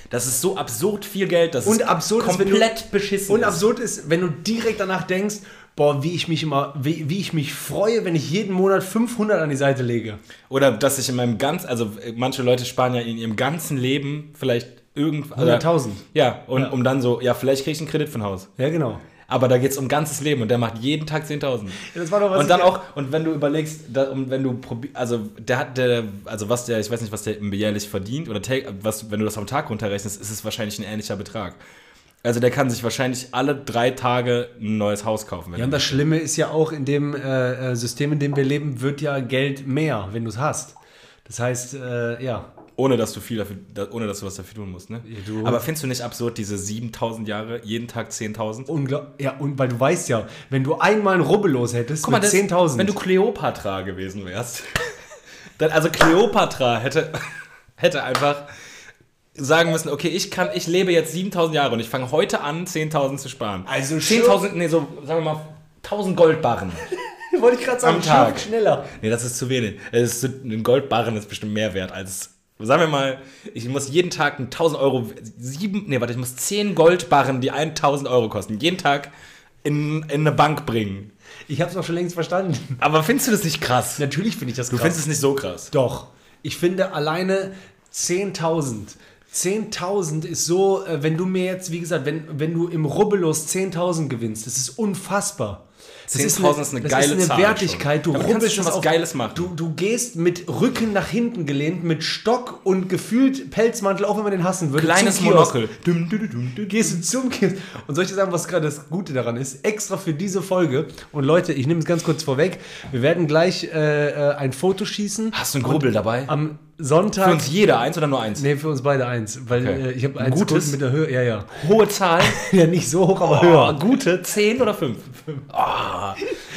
Das ist so absurd viel Geld, dass Und es absurd ist, wenn du- komplett beschissen Und ist. absurd ist, wenn du direkt danach denkst, boah, wie ich mich immer, wie, wie ich mich freue, wenn ich jeden Monat 500 an die Seite lege. Oder dass ich in meinem ganz, also äh, manche Leute sparen ja in ihrem ganzen Leben vielleicht irgendwas. 100.000. Ja, und Ja. um dann so, ja, vielleicht kriege ich einen Kredit für ein Haus. Ja, genau. Aber da geht es um ganzes Leben und der macht jeden Tag 10.000. Ja, das war doch was Und dann auch, und wenn du überlegst, da, und wenn du also der hat der, also was der, ich weiß nicht, was der jährlich verdient, oder was, wenn du das am Tag runterrechnest, ist es wahrscheinlich ein ähnlicher Betrag. Also der kann sich wahrscheinlich alle drei Tage ein neues Haus kaufen. Ja, und das Schlimme ist ja auch, in dem äh, äh, System, in dem wir leben, wird ja Geld mehr, wenn du es hast. Das heißt, äh, ja. Ohne dass du viel dafür, da- ohne dass du was dafür tun musst, ne? Du- Aber findest du nicht absurd, diese 7000 Jahre, jeden Tag 10.000? Unglaublich. Ja, und weil du weißt ja, wenn du einmal ein Rubbellos hättest mit das- 10.000. Wenn du Kleopatra gewesen wärst, dann, also Kleopatra hätte, hätte einfach sagen müssen, okay, ich kann, ich lebe jetzt 7000 Jahre und ich fange heute an, 10.000 zu sparen. Also 10.000, nee, so, sagen wir mal, 1000 Goldbarren. wollte ich gerade sagen, am Tag. schneller. Nee, das ist zu wenig. Es ist, ein Goldbarren ist bestimmt mehr wert als. Sagen wir mal, ich muss jeden Tag ein 1000 Euro, sieben, nee, warte, ich muss 10 Goldbarren, die 1000 Euro kosten, jeden Tag in, in eine Bank bringen. Ich habe es auch schon längst verstanden. Aber findest du das nicht krass? Natürlich finde ich das Du krass. findest es nicht so krass. Doch. Ich finde alleine 10.000. 10.000 ist so, äh, wenn du mir jetzt, wie gesagt, wenn, wenn du im Rubbellos 10.000 gewinnst, das ist unfassbar. Das ist 10.000 eine, ist eine das geile ist eine Wertigkeit. Du. Damit rubbelst schon was auf- Geiles machen. Du, du gehst mit Rücken nach hinten gelehnt, mit Stock und gefühlt Pelzmantel, auch wenn man den hassen würde. Kleines. Monokel. Dum, dum, dum, dum, dum. Gehst du zum Kiosk. Und soll ich dir sagen, was gerade das Gute daran ist? Extra für diese Folge. Und Leute, ich nehme es ganz kurz vorweg. Wir werden gleich äh, äh, ein Foto schießen. Hast du einen Grubbel dabei? Am Sonntag. Für uns jeder eins oder nur eins? Nee, für uns beide eins. Weil Okay. äh, ich habe Ein eins gutes? mit der Höhe. Ja, ja. Hohe Zahl? Ja, nicht so hoch, aber Oh, höher. gute 10 oder 5? Oh.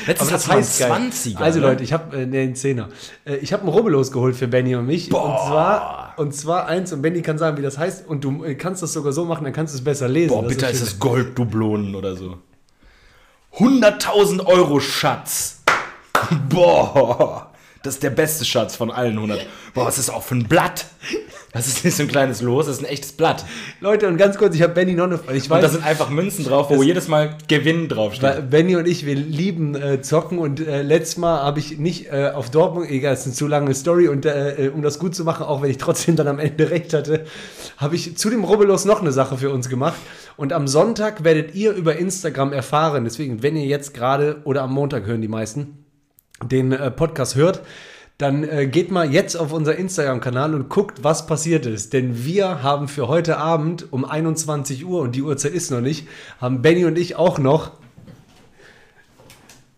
Letztens Aber das heißt geil. einen 20er. Also ne? Leute, ich habe äh, nee, einen Zehner. Äh, ich habe einen Rubbellos geholt für Benny und mich. Und zwar und zwar eins und Benny kann sagen, wie das heißt und du äh, kannst das sogar so machen, dann kannst du es besser lesen. Boah, Das bitte ist es Golddublonen oder so. 100.000 Euro Schatz. Boah, das ist der beste Schatz von allen 100. Boah, was ist das auch für ein Blatt? Das ist nicht so ein kleines Los, das ist ein echtes Blatt. Leute, und ganz kurz, ich habe Benny noch eine Frage. Ich Und da weiß, sind einfach Münzen drauf, wo jedes Mal Gewinn draufsteht. Benny und ich, wir lieben äh, zocken und äh, letztes Mal habe ich nicht äh, auf Dortmund, egal, es ist eine zu lange Story und äh, äh, um das gut zu machen, auch wenn ich trotzdem dann am Ende recht hatte, habe ich zu dem Rubbellos noch eine Sache für uns gemacht und am Sonntag werdet ihr über Instagram erfahren, deswegen, wenn ihr jetzt gerade oder am Montag hören die meisten, den äh, Podcast hört, dann äh, geht mal jetzt auf unser Instagram-Kanal und guckt, was passiert ist. Denn wir haben für heute Abend um 21 Uhr, und die Uhrzeit ist noch nicht, haben Benny und ich auch noch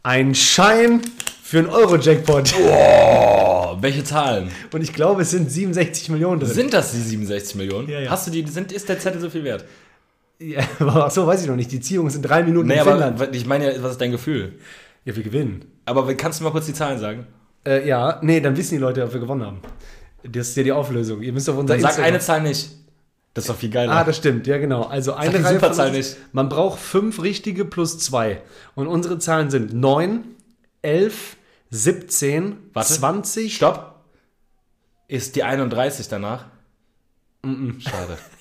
einen Schein für einen Euro-Jackpot. Boah, welche Zahlen? Und ich glaube, es sind 67 Millionen drin. Sind das die 67 Millionen? Ja, ja. Hast du die, sind, ist der Zettel so viel wert? Ja, aber ach so, weiß ich noch nicht. Die Ziehung sind drei Minuten Nee, in aber Finnland. ich meine ja, was ist dein Gefühl? Ja, wir gewinnen. Aber kannst du mal kurz die Zahlen sagen? Äh, ja, nee, dann wissen die Leute, ob wir gewonnen haben. Das ist ja die Auflösung. Ihr müsst auf unser Dann sag Instagram- eine Zahl nicht. Das ist doch viel geiler. Ah, das stimmt, ja genau. Also eine Reihe von uns- nicht. Man braucht fünf richtige plus zwei. Und unsere Zahlen sind 9, 11, 17, Warte. 20. Stopp. Ist die 31 danach? Schade.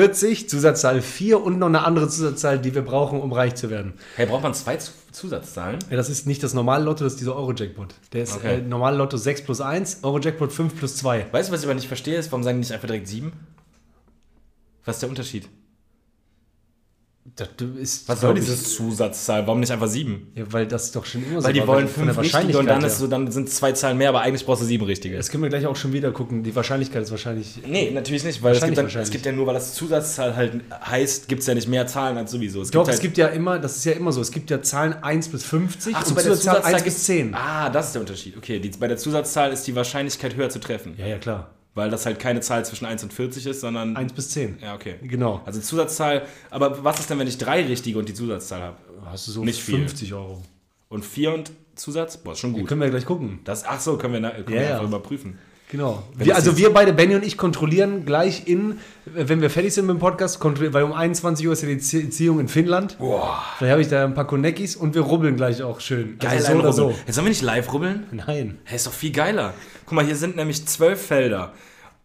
40, Zusatzzahl 4 und noch eine andere Zusatzzahl, die wir brauchen, um reich zu werden. Hey, braucht man zwei Zu- Zusatzzahlen? Ja, das ist nicht das normale Lotto, das ist dieser Euro-Jackpot. Der ist Okay. äh, normale Lotto 6 plus 1, Euro-Jackpot 5 plus 2. Weißt du, was ich aber nicht verstehe, ist, warum sagen die nicht einfach direkt sieben? Was ist der Unterschied? Das ist, Was soll dieses Zusatzzahl? Warum nicht einfach sieben? Ja, weil das doch schon immer so Weil die war, wollen der fünf richtige und dann, ist so, dann sind zwei Zahlen mehr, aber eigentlich brauchst du sieben richtige. Das können wir gleich auch schon wieder gucken. Die Wahrscheinlichkeit ist wahrscheinlich. Nee, natürlich nicht, weil es gibt, dann, es gibt ja nur, weil das Zusatzzahl halt heißt, gibt es ja nicht mehr Zahlen als sowieso. Es Doch, halt, es gibt ja immer, das ist ja immer so, es gibt ja Zahlen 1 bis 50 Ach so, und bei der Zusatzzahl Zusatzzahl 1 bis 10. Ah, das ist der Unterschied. Okay, die, bei der Zusatzzahl ist die Wahrscheinlichkeit höher zu treffen. Ja, ja, klar. Weil das halt keine Zahl zwischen 1 und 40 ist, sondern. 1 bis 10. Ja, okay. Genau. Also Zusatzzahl, aber was ist denn, wenn ich drei richtige und die Zusatzzahl habe? Hast du so Nicht viel. 50 Euro. Und vier und Zusatz? Boah, ist schon gut. Können wir gleich gucken. Das, ach so, können wir, na- können Ja, wir ja. einfach überprüfen. Genau. Wir, also wir beide, Benny und ich, kontrollieren gleich in, wenn wir fertig sind mit dem Podcast, kontrollieren, weil um 21 Uhr ist ja die Zie- Ziehung in Finnland. Boah, Vielleicht habe ich da ein paar Konekis und wir rubbeln gleich auch schön. geil, also so oder so. Jetzt sollen wir nicht live rubbeln? Nein. Hey, ist doch viel geiler. Guck mal, hier sind nämlich zwölf Felder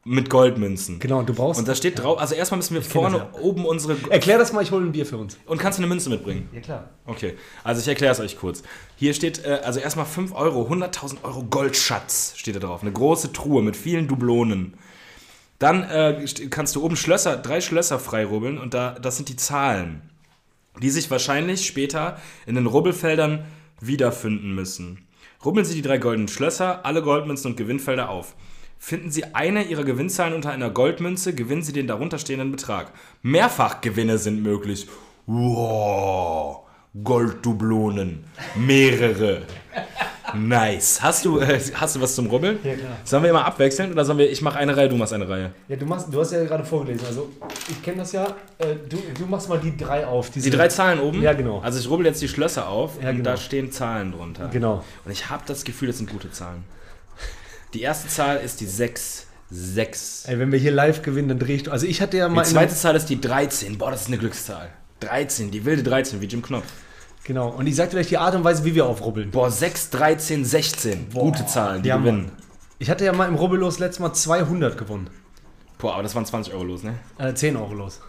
mit Goldmünzen. Genau, und du brauchst. Und da steht drauf, also erstmal müssen wir vorne das oben unsere. Erklär das mal, ich hole ein Bier für uns. Und kannst du eine Münze mitbringen? Ja, klar. Okay, also ich erkläre es euch kurz. Hier steht, äh, also erstmal 5 Euro, 100.000 Euro Goldschatz steht da drauf. Eine große Truhe mit vielen Dublonen. Dann äh, st- kannst du oben Schlösser, drei Schlösser freirubbeln und da, das sind die Zahlen, die sich wahrscheinlich später in den Rubbelfeldern wiederfinden müssen. Rubbeln Sie die drei goldenen Schlösser, alle Goldmünzen und Gewinnfelder auf. Finden Sie eine Ihrer Gewinnzahlen unter einer Goldmünze, gewinnen Sie den darunterstehenden Betrag. Mehrfachgewinne sind möglich. Wow, Golddublonen, mehrere. Nice. Hast du, äh, hast du was zum Rubbeln? Ja, klar. Sollen wir immer abwechseln oder sollen wir, ich mache eine Reihe, du machst eine Reihe? Ja, du, machst, du hast ja gerade vorgelesen. Also, ich kenne das ja. Äh, du, du machst mal die drei auf. Die drei Zahlen oben? Ja, genau. Also ich rubbel jetzt die Schlösser auf Ja, und genau. da stehen Zahlen drunter. Genau. Und ich habe das Gefühl, das sind gute Zahlen. Die erste Zahl ist die 6. 6. Ey, wenn wir hier live gewinnen, dann dreh ich. Also, ich hatte ja mal. Die zweite Zahl ist die 13. Boah, das ist eine Glückszahl. 13, die wilde 13, wie Jim Knopf. Genau. Und ich sagte gleich die Art und Weise, wie wir aufrubbeln. Boah, 6, 13, 16. Gute Zahlen, die Ja, gewinnen. Mann. Ich hatte ja mal im Rubbellos letztes Mal 200 gewonnen. Boah, aber das waren 20 Euro los, ne? Äh, 10 Euro los.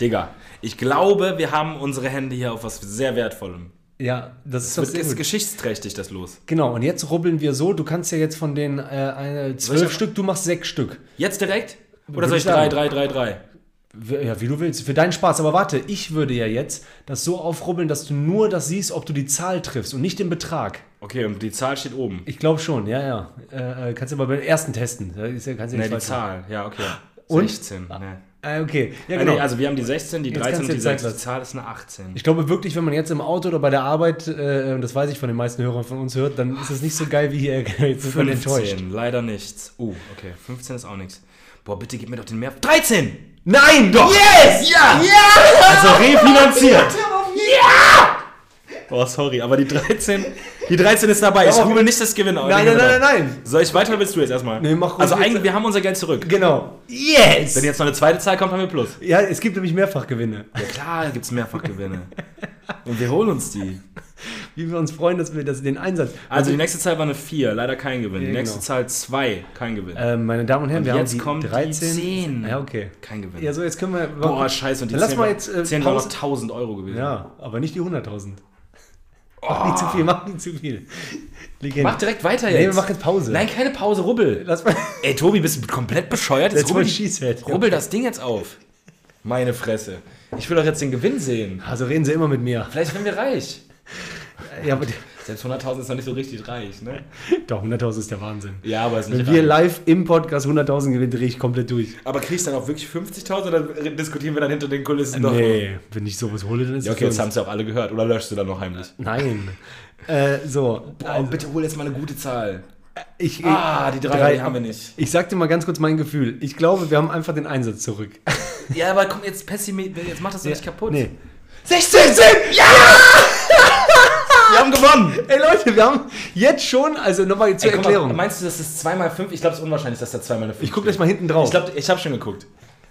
Digga, ich glaube, wir haben unsere Hände hier auf was sehr Wertvollem. Ja, das ist wird sehr ist gut. geschichtsträchtig, das los. Genau, und jetzt rubbeln wir so. Du kannst ja jetzt von den äh, eine, zwölf ich- Stück, du machst sechs Stück. Jetzt direkt? Oder soll ich ich 3, sagen. 3, 3, 3? Ja, wie du willst, für deinen Spaß. Aber warte, ich würde ja jetzt das so aufrubbeln, dass du nur das siehst, ob du die Zahl triffst und nicht den Betrag. Okay, und die Zahl steht oben. Ich glaube schon, ja, ja. Äh, äh, kannst du aber beim ersten testen. Da ist ja, kannst du Ne, nicht die Zahl. Ja, okay. Und? 16. Ne. Äh, okay, ja, Ah, genau. also wir haben die 16, die Jetzt 13 kannst und die jetzt sagen, 6. Die Zahl ist eine 18. ich glaube wirklich, wenn man jetzt im Auto oder bei der Arbeit, äh, das weiß ich von den meisten Hörern von uns hört, dann ist es nicht so geil wie hier. Jetzt ist man enttäuscht. 15, leider nichts. Uh, okay. 15 ist auch nichts. Boah, bitte gib mir doch den mehr. 13! Nein, doch! Yes! Ja! Ja! Also refinanziert. Ja! Oh, sorry, aber die 13, die 13 ist dabei. Ich rubel nicht das Gewinn. Nein, nein, nein, nein, nein. Soll ich weiter willst du jetzt erstmal? Nee, mach ruhig Also jetzt. eigentlich, wir haben unser Geld zurück. Genau. Yes! Wenn jetzt noch eine zweite Zahl kommt, haben wir Plus. Ja, es gibt nämlich Mehrfachgewinne. Ja klar, gibt es Mehrfachgewinne. Und wir holen uns die. Wie wir uns freuen, dass wir das, den Einsatz. Also die nächste Zahl war eine 4, leider kein Gewinn. Die nächste genau. Zahl 2, kein Gewinn. Ähm, meine Damen und Herren, wir jetzt haben die kommt die 13. 10. Ja, okay. Kein Gewinn. Ja, so jetzt können wir. Boah, scheiße. Und die Dann lass 10 mal war- jetzt, äh, 10 war noch Pause. 1000 Euro gewesen. Ja, aber nicht die 100.000. Mach nicht zu viel, mach nicht zu viel. Legende. Mach direkt weiter jetzt. Nee, wir machen jetzt Pause. Nein, keine Pause, rubbel. Lass mal. Ey, Tobi, bist du komplett bescheuert? Jetzt rubbel, said. rubbel das Ding jetzt auf. Meine Fresse. Ich will doch jetzt den Gewinn sehen. Also reden Sie immer mit mir. Vielleicht werden wir reich. Ja, aber Selbst 100.000 ist noch nicht so richtig reich, ne? doch, 100.000 ist der Wahnsinn. Ja, aber ist Wenn wir reich. live im Podcast 100.000 gewinnen, drehe ich komplett durch. Aber kriegst du dann auch wirklich 50.000 oder diskutieren wir dann hinter den Kulissen noch? Nee, wenn ich sowas hole, dann ist Ja, es okay, für jetzt uns. haben sie auch alle gehört. Oder löschst du dann noch heimlich? Nein. Äh, so. Oh, bitte hol jetzt mal eine gute Zahl. Ich, Ah, die drei, drei- haben wir nicht. ich sag dir mal ganz kurz mein Gefühl. Ich glaube, wir haben einfach den Einsatz zurück. Ja, aber komm, jetzt Pessimist, jetzt mach das doch nicht kaputt. Nee. 16 sind! Ja! Wir haben gewonnen! Ey Leute, wir haben jetzt schon, also nochmal zur Ey, guck Erklärung. Mal, meinst du, das ist 2 mal 5? Ich glaube, es ist unwahrscheinlich, dass da 2 mal eine 5 ich guck gleich mal hinten drauf. Ich glaube, ich habe schon geguckt.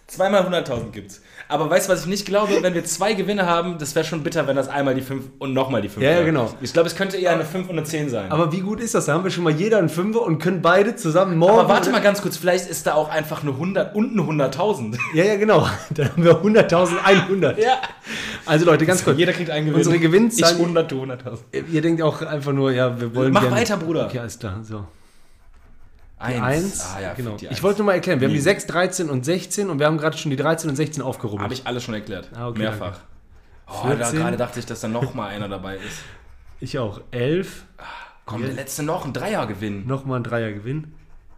2 mal 100.000 gibt's. Aber weißt du, was ich nicht glaube? Wenn wir zwei Gewinne haben, das wäre schon bitter, wenn das einmal die 5 und nochmal die 5 Ja, ja, genau. Ich glaube, es könnte eher eine 5 und eine 10 sein. aber wie gut ist das? Da haben wir schon mal jeder einen Fünfer und können beide zusammen morgen. Aber warte mal ganz kurz, vielleicht ist da auch einfach eine 100 und eine 100.000. Ja, ja, genau. Dann haben wir 100.100. Ja. Also Leute, ganz kurz. Jeder kriegt einen Gewinn. Unsere Gewinnzahlen- Ich 100, du 100.000. Ihr denkt auch einfach nur, ja, wir wollen Mach gerne- weiter, Bruder. Okay, alles klar. So. Eins. Eins. Ah, ja, genau. Ich wollte nur mal erklären, wir haben die Nee. 6, 13 und 16 und wir haben gerade schon die 13 und 16 aufgerubbelt. Habe ich alles schon erklärt. Ah, okay, Mehrfach. Oh, 14. da gerade dachte ich, dass da noch mal einer dabei ist. Ich auch. 11, Komm, der letzte noch, ein Dreiergewinn. nochmal ein Dreiergewinn.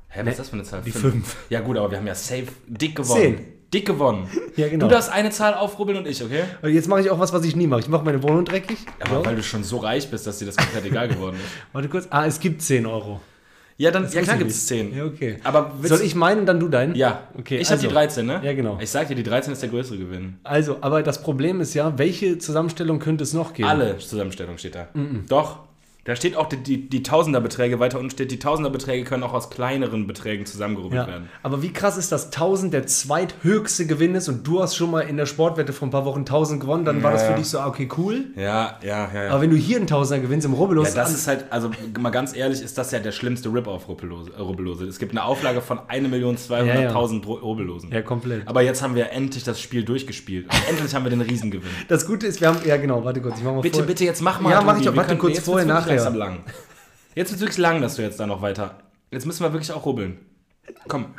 Hä, was ist das für eine Zahl? die Fünf. fünf. Ja gut, aber wir haben ja safe dick gewonnen. Zehn. Dick gewonnen. Ja, genau. Du darfst eine Zahl aufrubbeln und ich, okay? Und jetzt mache ich auch was, was ich nie mache. Ich mache meine Wohnung dreckig. Aber so. weil du schon so reich bist, dass dir das komplett egal geworden ist. Warte kurz. Ah, es gibt 10 Euro. Ja, dann, ja klar gibt es nicht. 10. Ja, okay. Aber Soll ich meinen, dann du deinen? Ja. Okay, Ich habe also. die 13, ne? Ja, genau. Ich sag dir, die 13 ist der größere Gewinn. Also, aber das Problem ist ja, welche Zusammenstellung könnte es noch geben? Alle Zusammenstellung steht da. Doch. Da steht auch die, die, die Tausenderbeträge, weiter unten steht, die Tausenderbeträge können auch aus kleineren Beträgen zusammengerubbelt Ja. werden. Aber wie krass ist das 1000 der zweithöchste Gewinn ist und du hast schon mal in der Sportwette vor ein paar Wochen 1000 gewonnen, dann war das Ja. für dich so, ah, okay, cool. Ja, ja, ja, ja. Aber wenn du hier einen Tausender gewinnst im Rubbellos, Ja, das ist halt, also mal ganz ehrlich, ist das ja der schlimmste Rip-Off äh, Rubbellose. Es gibt eine Auflage von 1.200.000 pro Rubbellosen. ja, komplett. Aber jetzt haben wir endlich das Spiel durchgespielt. Und endlich haben wir den Riesengewinn. Das Gute ist, wir haben, ja genau, warte kurz, ich mach mal Bitte, vor. bitte, jetzt mach mal. Ja, mach ich doch, warte kurz vorher, nachher. Langsam lang. Jetzt wird es wirklich lang, dass du jetzt da noch weiter. Jetzt müssen wir wirklich auch rubbeln. Komm,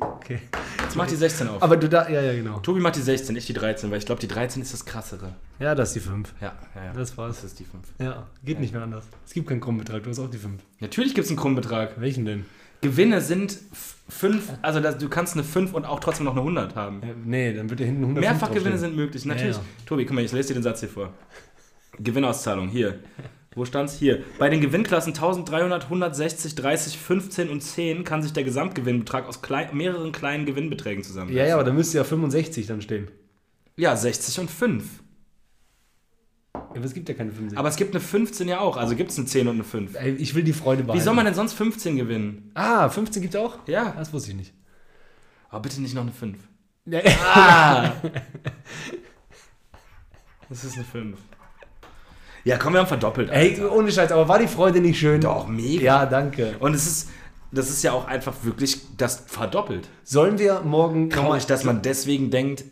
Okay. jetzt mach die 16 auf. Aber du da, ja, ja, genau. Tobi macht die 16, ich die 13, weil ich glaube, die 13 ist das krassere. Ja, das ist die 5. Ja, ja, ja. Das war's. Das ist die 5. Ja, geht nicht mehr anders. Es gibt keinen Grundbetrag, du hast auch die 5. Natürlich gibt es einen Krummbetrag. Welchen denn? Gewinne sind 5, also das, du kannst eine 5 und auch trotzdem noch eine 100 haben. Äh, nee, dann wird ja hinten 100 Mehrfachgewinne sind möglich, natürlich. ja. Tobi, guck mal, ich lese dir den Satz hier vor. Gewinnauszahlung, hier. Wo stand's? Hier. Bei den Gewinnklassen 1300, 160, 30, 15 und 10 kann sich der Gesamtgewinnbetrag aus klei mehreren kleinen Gewinnbeträgen zusammensetzen. Ja, ja, aber da müsste ja 65 dann stehen. Ja, 60 und 5. Ja, aber es gibt ja keine 65. Aber es gibt eine 15 ja auch, also gibt es eine 10 und eine 5. Ey, ich will die Freude behalten. Wie soll man denn sonst 15 gewinnen? Ah, 15 gibt's auch? Ja. Das wusste ich nicht. Aber bitte nicht noch eine 5. Ja, Ah! Das ist eine 5. Ja, komm, wir haben verdoppelt. Ey, ohne Scheiß, aber war die Freude nicht schön? Doch, mega. Ja, danke. Und es ist, das ist ja auch einfach wirklich das verdoppelt. Sollen wir morgen. Traurig, dass man deswegen denkt,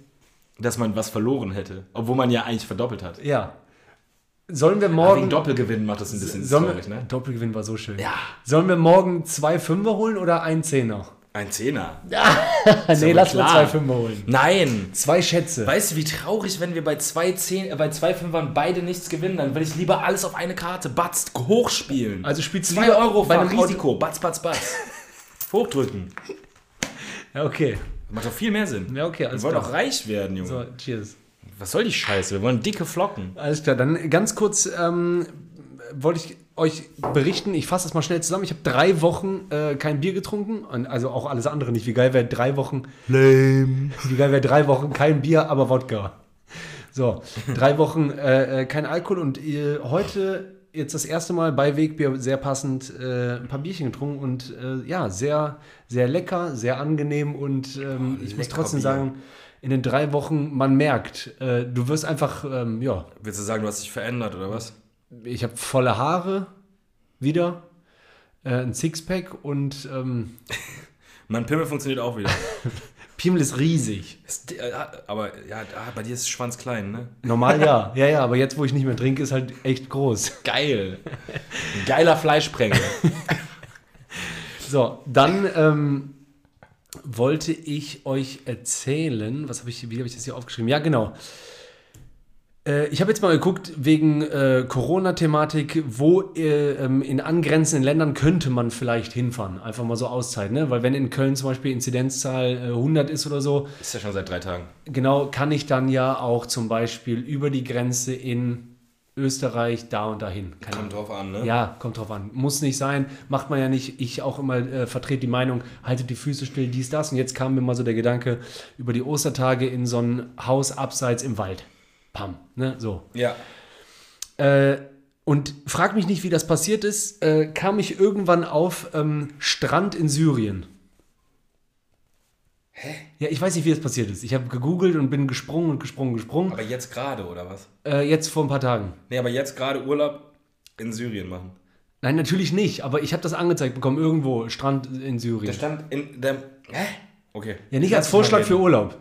dass man was verloren hätte. Obwohl man ja eigentlich verdoppelt hat. Ja. Sollen wir morgen. wegen Doppelgewinn macht das ein bisschen traurig, ne? Doppelgewinn war so schön. Ja. Sollen wir morgen zwei Fünfer holen oder ein Zehner? Ein Zehner. nee, lass mal klar. zwei Fünfer holen. Nein. Zwei Schätze. Weißt du, wie traurig, wenn wir bei zwei, Zehn, äh, bei zwei Fünfern beide nichts gewinnen? Dann will ich lieber alles auf eine Karte. Batz, hochspielen. Also spielst du Zwei Euro bei einem Risiko. Batz, batz, batz. Hochdrücken. Ja, okay. Macht doch viel mehr Sinn. Ja, okay, Wir wollen klar. doch reich werden, Junge. So, cheers. Was soll die Scheiße? Wir wollen dicke Flocken. Alles klar, dann ganz kurz ähm, wollte ich euch berichten, ich fasse das mal schnell zusammen. Ich habe drei Wochen äh, kein Bier getrunken, und also auch alles andere nicht. Wie geil wäre drei Wochen. Lame. Wie geil wäre drei Wochen kein Bier, aber Wodka. So, drei Wochen äh, äh, kein Alkohol und äh, heute jetzt das erste Mal bei Wegbier sehr passend äh, ein paar Bierchen getrunken und äh, ja, sehr, sehr lecker, sehr angenehm und ähm, ich muss trotzdem Bier. sagen, in den drei Wochen, man merkt, äh, du wirst einfach, ähm, ja, Willst du sagen, du hast dich verändert oder was? Ich habe volle Haare wieder, äh, ein Sixpack und ähm, Mein Pimmel funktioniert auch wieder. Pimmel ist riesig. Ist, äh, aber ja, bei dir ist Schwanz klein, ne? Normal ja, ja, ja, aber jetzt, wo ich nicht mehr trinke, ist halt echt groß. Geil. Ein geiler Fleischsprenger. So, dann ähm, wollte ich euch erzählen, was habe ich, wie habe ich das hier aufgeschrieben? Ja, genau. Äh, ich habe jetzt mal geguckt, wegen äh, Corona-Thematik, wo äh, ähm, in angrenzenden Ländern könnte man vielleicht hinfahren. Einfach mal so Auszeiten, ne? Weil wenn in Köln zum Beispiel Inzidenzzahl äh, 100 ist oder so, Ist ja schon seit drei Tagen. genau, kann ich dann ja auch zum Beispiel über die Grenze in Österreich da und dahin. Keine Kommt drauf an, ne? ja, kommt drauf an. Muss nicht sein, macht man ja nicht. Ich auch immer äh, vertrete die Meinung, haltet die Füße still, dies, das. Und jetzt kam mir mal so der Gedanke, über die Ostertage in so ein Haus abseits im Wald. Pam, ne, so. Ja. Äh, und frag mich nicht, wie das passiert ist, äh, kam ich irgendwann auf ähm, Strand in Syrien. Hä? Ja, ich weiß nicht, wie das passiert ist. Ich habe gegoogelt und bin gesprungen und gesprungen, gesprungen. Aber jetzt gerade, oder was? Äh, jetzt vor ein paar Tagen. Nee, aber jetzt gerade Urlaub in Syrien machen. Nein, natürlich nicht, aber ich habe das angezeigt bekommen, irgendwo, Strand in Syrien. Der stand in der. Hä? Okay. Ja, nicht als Vorschlag für Urlaub.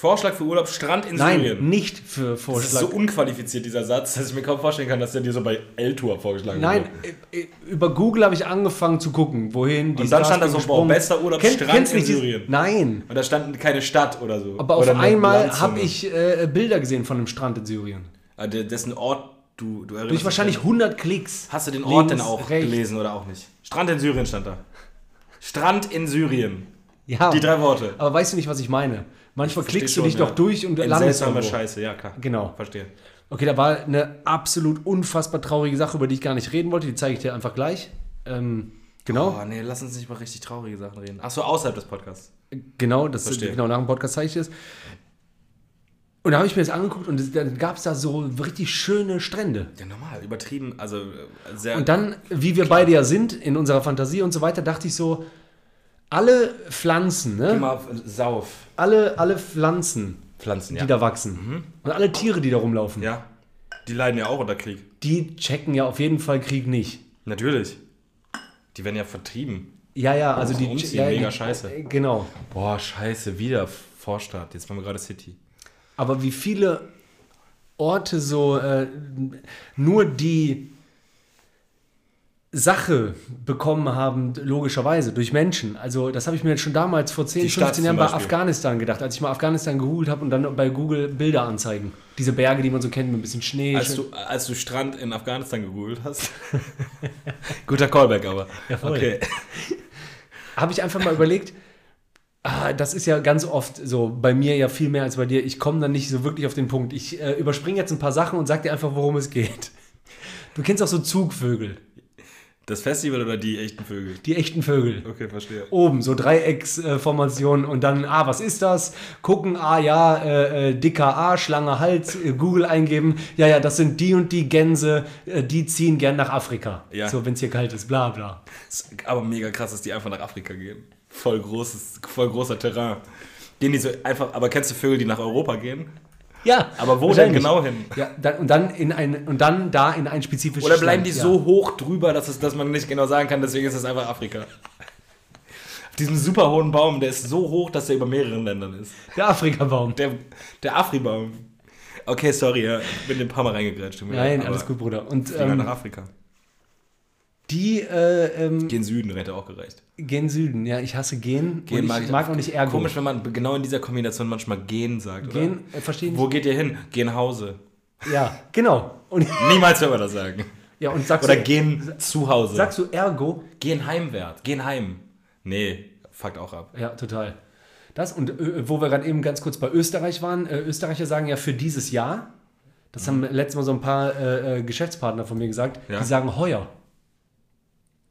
Vorschlag für Urlaub, Strand in Nein, Syrien. nicht für Das ist Vorschlag. so unqualifiziert, dieser Satz, dass ich mir kaum vorstellen kann, dass der dir so bei L-Tour vorgeschlagen Nein, wird. äh, äh, über Google habe ich angefangen zu gucken, wohin die Und dann stand da so, boah, bester Urlaub, Kenn- Strand in Syrien. Nein, Und da stand keine Stadt oder so. aber auf oder eine einmal habe ich äh, Bilder gesehen von einem Strand in Syrien. Ah, Dessen Ort, du, du erinnerst Durch wahrscheinlich an- 100 Klicks. Hast du den Ort denn auch rechts. gelesen oder auch nicht? Strand in Syrien stand da. Strand in Syrien. Ja, Die drei Worte. aber weißt du nicht, was ich meine? Manchmal klickst du schon, dich ja. doch durch und In landest seltsame irgendwo. Scheiße, ja klar. Genau. Verstehe. Okay, da war eine absolut unfassbar traurige Sache, über die ich gar nicht reden wollte. Die zeige ich dir einfach gleich. Ähm, genau. Oh nee, lass uns nicht mal richtig traurige Sachen reden. Achso, außerhalb des Podcasts. Genau, das Verstehe. genau nach dem Podcast zeige ich das. Und da habe ich mir das angeguckt und dann gab es da so richtig schöne Strände. Ja, normal, übertrieben, also äh, sehr... Und dann, wie wir beide ja sind, in unserer Fantasie und so weiter, dachte ich so, alle Pflanzen, Geh ne? mal auf Sauf. Alle, alle Pflanzen, Pflanzen, die ja. da wachsen und alle Tiere, die da rumlaufen, Ja, die leiden ja auch unter Krieg. die checken ja auf jeden Fall Krieg nicht. Natürlich. Die werden ja vertrieben. Ja, ja, also die... Umziehen, ja, mega die, scheiße. Genau. Boah, scheiße, wieder Vorstadt. Jetzt waren wir gerade City. Aber wie viele Orte so äh, nur die Sache bekommen haben, logischerweise, durch Menschen. Also das habe ich mir jetzt schon damals vor 10, Die Stadt 15 Jahren bei. Afghanistan gedacht, als ich mal Afghanistan gegoogelt habe und dann bei Google Bilder anzeigen. Diese Berge, die man so kennt, mit ein bisschen Schnee. Als du, als du Strand in Afghanistan gegoogelt hast. Guter Callback aber. voll. Okay. habe ich einfach mal überlegt, ah, das ist ja ganz oft so, bei mir ja viel mehr als bei dir. Ich komme dann nicht so wirklich auf den Punkt. Ich äh, überspringe jetzt ein paar Sachen und sag dir einfach, worum es geht. Du kennst auch so Zugvögel, Das Festival oder die echten Vögel? die echten Vögel. Okay, verstehe. Oben, so Dreiecksformationen und dann, ah, was ist das? Gucken, ah, ja, äh, äh, dicker A, Schlange, Hals, äh, Google eingeben. Ja, ja, das sind die und die Gänse, äh, die ziehen gern nach Afrika. Ja. So, wenn es hier kalt ist, bla, bla. Ist aber mega krass, dass die einfach nach Afrika gehen. Voll großes, voll großer Terrain. Gehen die so einfach, aber kennst du Vögel, die nach Europa gehen? Ja, Aber wo denn genau hin? Ja, dann, und, dann in ein, und dann da in ein spezifisches Oder bleiben Land, die ja. so hoch drüber, dass, es, dass man nicht genau sagen kann, deswegen ist es einfach Afrika. Auf diesem super hohen Baum, der ist so hoch, dass er über mehreren Ländern ist. Der Afrikabaum. Der, der Afri-Baum. Okay, sorry, ja, bin dem paar Mal reingegrätscht. Nein, alles gut, Bruder. Und halt nach ähm, Afrika. Die äh, ähm, Gen Süden hätte auch gereicht. gen Süden. Ja, ich hasse Gen. Gen und ich mag, auch nicht Ergo. Komisch, wenn man genau in dieser Kombination manchmal Gen sagt, oder? Gen, äh, verstehen Wo geht ihr hin? Gen Hause. Ja, genau. Und, Niemals wird man das sagen. ja, und sagst Oder du, gehen zu Hause. sagst du Ergo? gehen heimwärts. Gehen heim. Nee, fuckt auch ab. Ja, total. Das und äh, wo wir gerade eben ganz kurz bei Österreich waren, äh, Österreicher sagen ja für dieses Jahr, das haben letztes Mal so ein paar äh, äh, Geschäftspartner von mir gesagt, Ja. die sagen heuer.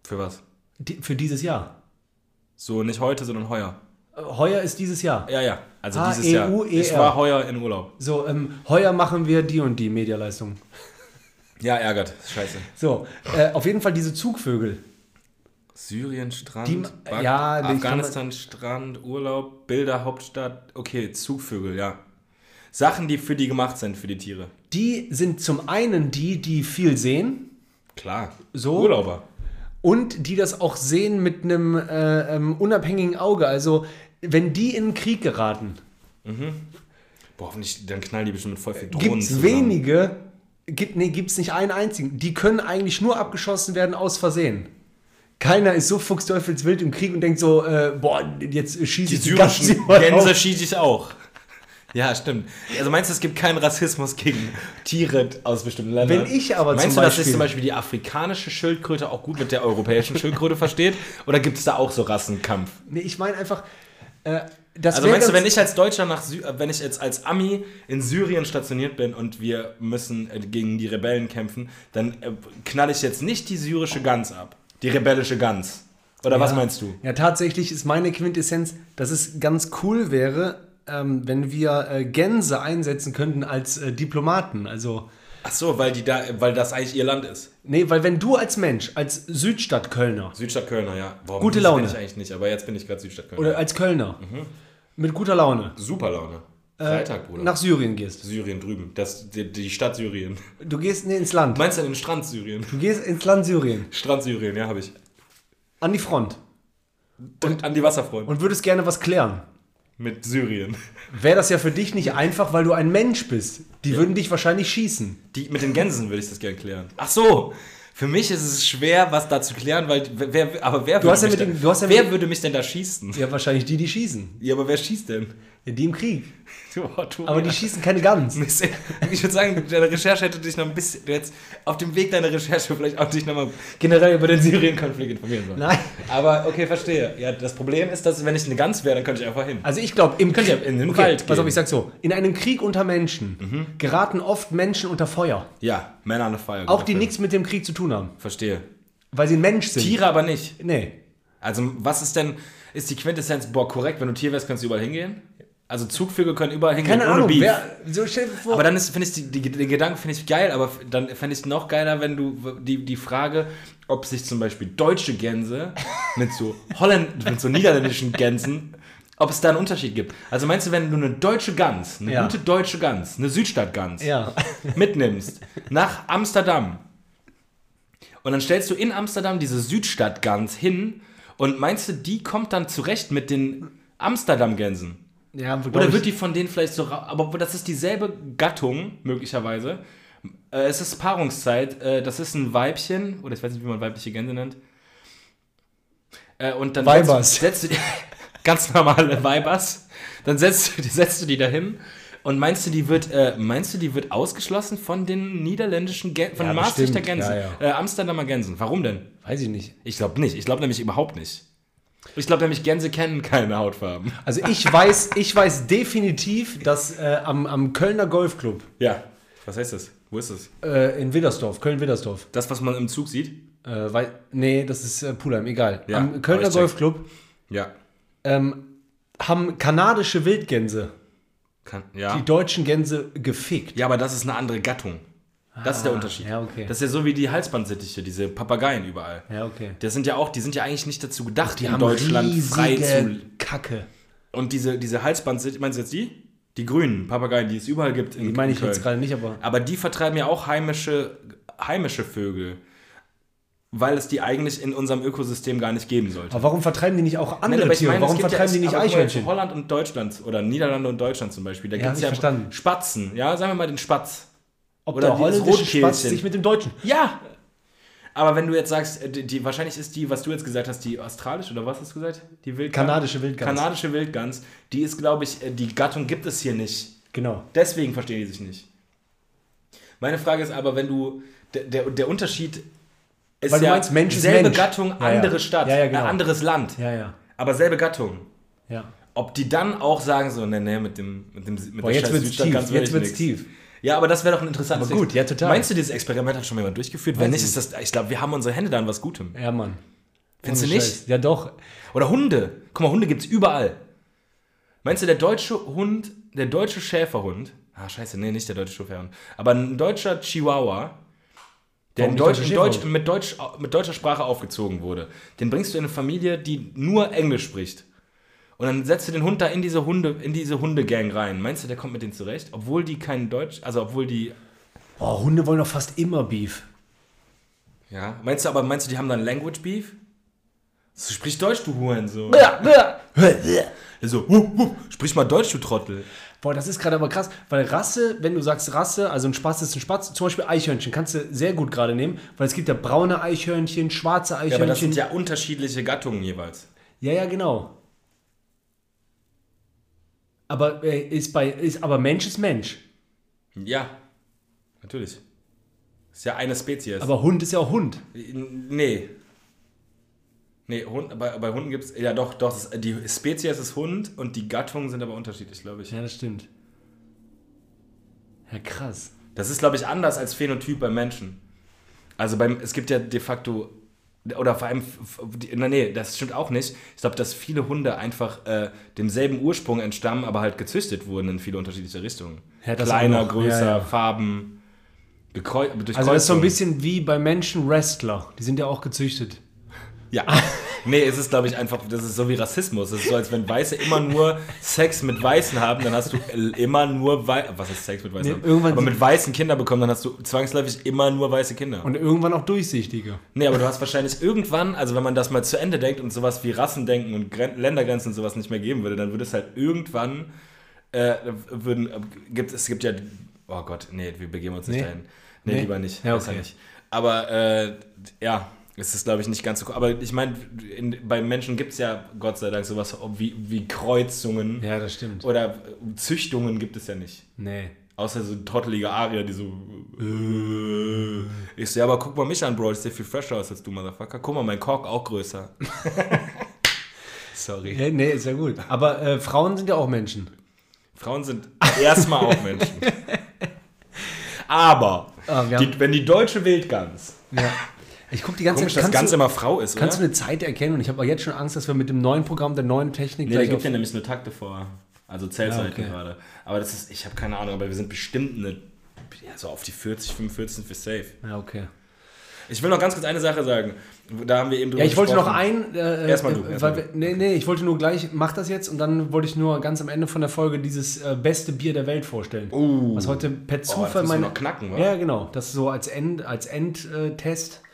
Für was? Die, für dieses Jahr. So nicht heute, sondern heuer. Äh, Heuer ist dieses Jahr. Ja, ja. Also Ah, dieses Jahr. EU, Ich ER. war heuer in Urlaub. So, ähm, heuer machen wir die und die Medialeistung. Ja, ärgert. Scheiße. So, äh, auf jeden Fall diese Zugvögel. Syrien, Strand, Die- Bak- ja, die kann Afghanistan, Strand, Urlaub, Bilder, Hauptstadt. Okay, Zugvögel, ja. Sachen, die für die gemacht sind, für die Tiere. Die sind zum einen die, die viel sehen Klar. So? Urlauber. Und die das auch sehen mit einem äh, ähm, unabhängigen Auge. Also, wenn die in den Krieg geraten, Boah, hoffentlich, dann knallen die bestimmt mit voll viel Drohnen gibt es wenige, gibt nee, gibt's nicht einen einzigen. Die können eigentlich nur abgeschossen werden aus Versehen. Keiner ist so fuchsteufelswild im Krieg und denkt so, äh, boah, jetzt schieße Die ich die Zeit Gänse schieße ich auch. Ja, stimmt. Also meinst du, es gibt keinen Rassismus gegen Tiere aus bestimmten Ländern? Wenn ich aber Meinst du, dass sich zum Beispiel die afrikanische Schildkröte auch gut mit der europäischen Schildkröte versteht? Oder gibt es da auch so Rassenkampf? Nee, ich meine einfach, äh, Also meinst du, wenn ich als Deutscher nach Sy äh, wenn ich jetzt als Ami in Syrien stationiert bin und wir müssen äh, gegen die Rebellen kämpfen, dann äh, knall ich jetzt nicht die syrische Gans ab. Die rebellische Gans. Oder was Ja. meinst du? Ja, tatsächlich ist meine Quintessenz, dass es ganz cool wäre, ähm, wenn wir äh, Gänse einsetzen könnten als äh, Diplomaten. Also, Ach so, weil die da, weil das eigentlich ihr Land ist. nee, weil wenn du als Mensch, als Südstadtkölner Südstadt Kölner, ja. Boah, Gute Laune. bin ich eigentlich nicht, aber jetzt bin ich gerade Südstadt Kölner. oder als Kölner Mhm. mit guter Laune Super Laune. äh, Freitag, Bruder. nach Syrien gehst. Syrien drüben. Das, die, die Stadt Syrien. Du gehst nee, ins Land. Meinst du den Strand Syrien? Du gehst ins Land Syrien, Strand Syrien, ja, habe ich. an die Front Und an die Wasserfront. und würdest gerne was klären. Mit Syrien. Wäre das ja für dich nicht einfach, weil du ein Mensch bist. Die würden dich wahrscheinlich schießen. Die, mit den Gänsen würde ich das gerne klären. Ach so. Für mich ist es schwer, was da zu klären, weil wer, aber wer, würde, hast ja mich denn, den- du hast ja wer würde mich denn da schießen? Ja, wahrscheinlich die, die schießen. Ja, aber wer schießt denn? Die im Krieg. Du- Aber die schießen keine Gans. Ich würde sagen, deine Recherche hätte dich noch ein bisschen, du hättest auf dem Weg deiner Recherche vielleicht auch dich nochmal generell über den Syrien-Konflikt informieren sollen. Nein. Aber okay, verstehe. Ja, das Problem ist, dass wenn ich eine Gans wäre, dann könnte ich einfach hin. Also ich glaube, im Krieg, in den okay, Wald Pass auf, ich sag so, in einem Krieg unter Menschen Mhm. geraten oft Menschen unter Feuer. Ja, Männer the Fire. Auch die nichts mit dem Krieg zu tun haben. Verstehe. Weil sie ein Mensch sind. Tiere aber nicht. Nee. Also, was ist denn, ist die Quintessenz, boah, korrekt, wenn du Tier wärst, kannst du überall hingehen? Also, Zugvögel können überall hingehen, Keine ohne Ahnung, wer, so stell dir vor, aber dann ist, finde ich, die, die, den Gedanken finde ich geil, aber dann fände ich es noch geiler, wenn du die, die Frage, ob sich zum Beispiel deutsche Gänse mit so Holland, mit so niederländischen Gänsen, ob es da einen Unterschied gibt. Also meinst du, wenn du eine deutsche Gans, eine Ja. gute deutsche Gans, eine Südstadtgans, ja. mitnimmst nach Amsterdam und dann stellst du in Amsterdam diese Südstadtgans hin und meinst du, die kommt dann zurecht mit den Amsterdam-Gänsen? Ja Oder wird die von denen vielleicht so, aber das ist dieselbe Gattung möglicherweise. Äh, es ist Paarungszeit, äh, das ist ein Weibchen, oder ich weiß nicht, wie man weibliche Gänse nennt. Äh, und dann Weibers. setzt, setzt du ganz normale Weibers, dann setzt, du- setzt du die dahin und meinst du, die wird, äh, meinst du, die wird ausgeschlossen von den niederländischen Gänsen, von Ja, den Maastrichter. Gänsen, Ja, Äh, Amsterdamer Gänsen? Warum denn? Weiß ich nicht. Ich glaube nicht. Ich glaube nämlich überhaupt nicht. Ich glaube nämlich, Gänse kennen keine Hautfarben. Also ich weiß, ich weiß definitiv, dass äh, am, am Kölner Golfclub Ja. Was heißt das? Wo ist das? äh, in Widdersdorf, Köln-Widdersdorf, Das, was man im Zug sieht? äh, weil, nee, das ist äh, Pulheim, egal. Ja, am Kölner. Golfclub Ja. ähm, haben kanadische Wildgänse Kann, ja. die deutschen Gänse gefickt. ja, aber das ist eine andere Gattung. Das ist der Unterschied. ja, okay. Das ist ja so wie die Halsbandsittiche, diese Papageien überall. Ja, okay. Das sind ja auch, die sind ja eigentlich nicht dazu gedacht, Die in haben Deutschland frei zu. Kacke. Und diese, diese Halsbandsittiche, meinst du jetzt die? Die grünen Papageien, die es überall gibt. In, Die meine ich Köln. jetzt gerade nicht, aber Aber die vertreiben ja auch heimische, heimische Vögel. Weil es die eigentlich in unserem Ökosystem gar nicht geben sollte. Aber warum vertreiben die nicht auch Nein, andere ich Tiere? meine, warum vertreiben ja, die nicht Eichhörnchen? Holland und Deutschland oder Niederlande und Deutschland zum Beispiel. Da Ja, gibt es ja verstanden. Spatzen. Ja, sagen wir mal den Spatz. Ob oder der holländische. Spatz sich mit dem Deutschen. Ja. Aber wenn du jetzt sagst, äh, die, die, wahrscheinlich ist die, was du jetzt gesagt hast, die australische oder was hast du gesagt? Die Wildgans? Kanadische Wildgans. Kanadische Wildgans. Die ist, glaube ich, äh, die Gattung gibt es hier nicht. Genau. Deswegen verstehen die sich nicht. Meine Frage ist aber, wenn du, der, der, der Unterschied ist Weil du ja meinst, Mensch ist selbe Mensch. Gattung, Ja, ja. andere Stadt, Ja, genau. äh, anderes Land, Ja, ja. aber selbe Gattung. Ja. Ob die dann auch sagen so, ne, ne, mit dem, mit dem, mit Boah, der jetzt wird's tief, jetzt wird's nix. tief. Ja, aber das wäre doch ein interessantes Aber gut, ja, total. Meinst du, dieses Experiment hat schon mal jemand durchgeführt? Wenn nicht, ich ist das, ich glaube, wir haben unsere Hände da an was Gutem. Ja, Mann. Findest Ohne du nicht? Scheiß. Ja, doch. Oder Hunde. Guck mal, Hunde gibt's überall. Meinst du, der deutsche Hund, der deutsche Schäferhund, ah, scheiße, nee, nicht der deutsche Schäferhund, aber ein deutscher Chihuahua, der in Deutsch, in Deutsch, mit, Deutsch, mit deutscher Sprache aufgezogen wurde, den bringst du in eine Familie, die nur Englisch spricht. Und dann setzt du den Hund da in diese Hunde, in diese Hundegang rein. Meinst du, der kommt mit denen zurecht? Obwohl die kein Deutsch, also obwohl die. Oh, Hunde wollen doch fast immer Beef. Ja. Meinst du aber, meinst du, die haben dann Language Beef? So, sprich Deutsch, du Hurensohn. So, wuh, wuh, sprich mal Deutsch, du Trottel. Boah, das ist gerade aber krass, weil Rasse, wenn du sagst Rasse, also ein Spatz ist ein Spatz, zum Beispiel Eichhörnchen, kannst du sehr gut gerade nehmen, weil es gibt ja braune Eichhörnchen, schwarze Ja, aber das Eichhörnchen. sind ja unterschiedliche Gattungen jeweils. ja, ja, genau. Aber äh, ist bei, ist, aber Mensch ist Mensch. Ja, natürlich. Ist ja eine Spezies. Aber Hund ist ja auch Hund. nee. Nee, Hund, bei, bei Hunden gibt es. Ja, doch, doch. Das, die Spezies ist Hund und die Gattungen sind aber unterschiedlich, glaube ich. Ja, das stimmt. Ja, krass. Das ist, glaube ich, anders als Phänotyp beim Menschen. Also beim, es gibt ja de facto, oder vor allem, na, nee, das stimmt auch nicht. Ich glaube, dass viele Hunde einfach äh, demselben Ursprung entstammen, aber halt gezüchtet wurden in viele unterschiedliche Richtungen. Ja, Kleiner, größer, Ja, ja. Farben, gekreu Also das ist so ein bisschen wie bei Menschen Wrestler. Die sind ja auch gezüchtet. Ja. Nee, es ist, glaube ich, einfach, das ist so wie Rassismus. Es ist so, als wenn Weiße immer nur Sex mit Weißen haben, dann hast du immer nur Wei Was ist Sex mit Weißen? Nee, irgendwann aber mit weißen Kinder bekommen, dann hast du zwangsläufig immer nur weiße Kinder. Und irgendwann auch durchsichtige. Nee, aber du hast wahrscheinlich irgendwann, also wenn man das mal zu Ende denkt und sowas wie Rassendenken und Gren Ländergrenzen und sowas nicht mehr geben würde, dann würde es halt irgendwann, äh, würden, äh, gibt, es gibt ja, oh Gott, nee, wir begeben uns nicht Nee. dahin. Nee, Nee? lieber nicht. Ja, okay. nicht. Aber, äh, ja, es ist, glaube ich, nicht ganz so, aber ich meine, bei Menschen gibt es ja, Gott sei Dank, sowas wie, wie Kreuzungen Ja, das stimmt. oder Züchtungen gibt es ja nicht. Nee. Außer so trottelige Arier, die so. Äh. Ich so, ja, aber guck mal mich an, Bro, ich sehe viel fresher aus als du, Motherfucker. Guck mal, mein Kork auch größer. Sorry. Ja, nee, ist ja gut. Aber äh, Frauen sind ja auch Menschen. Frauen sind erstmal auch Menschen. Aber, wir die, wenn die deutsche Wildgans, Ja. Ich gucke die ganze komisch, Zeit. dass ganz du, immer Frau ist, kannst du oder? eine Zeit erkennen? Und ich habe auch jetzt schon Angst, dass wir mit dem neuen Programm der neuen Technik Nee, gleich gibt ja nämlich nur Takte vor. Also Zählzeiten Ja, okay. gerade. Aber das ist, ich habe keine Ahnung, aber wir sind bestimmt eine, ja, so auf die 40, 45 sind wir safe. Ja, okay. Ich will noch ganz kurz eine Sache sagen. Da haben wir eben drüber Ja, ich wollte noch gesprochen. ein. Äh, Erstmal du, äh, erstmal wir, nee, nee, ich wollte nur gleich, mach das jetzt und dann wollte ich nur ganz am Ende von der Folge dieses äh, beste Bier der Welt vorstellen. Uh. Was heute per das Zufall wir meine. noch knacken, wa? Ja, genau. Das so als End, als Endtest. Äh,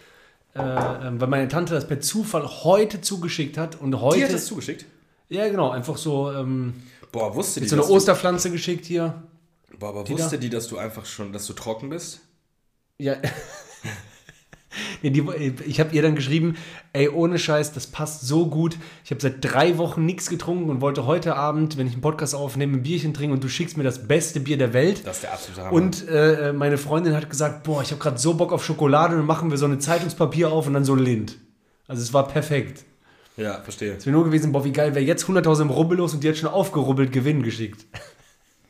ähm, weil meine Tante das per Zufall heute zugeschickt hat und heute. Die hat das zugeschickt? ja, genau, einfach so, ähm, Boah, wusste die, so eine Osterpflanze geschickt hier. boah, aber die wusste da? die, dass du einfach schon, dass du trocken bist? Ja. ich habe ihr dann geschrieben, ey, ohne Scheiß, das passt so gut. Ich habe seit drei Wochen nichts getrunken und wollte heute Abend, wenn ich einen Podcast aufnehme, ein Bierchen trinken und du schickst mir das beste Bier der Welt. Das ist der absolute Hammer. Und äh, meine Freundin hat gesagt, boah, ich habe gerade so Bock auf Schokolade, dann machen wir so eine Zeitungspapier auf und dann so Lind. Also es war perfekt. ja, verstehe. Es wäre nur gewesen, boah, wie geil, wäre jetzt 100.000 im Rubbellos und die hat schon aufgerubbelt Gewinn geschickt.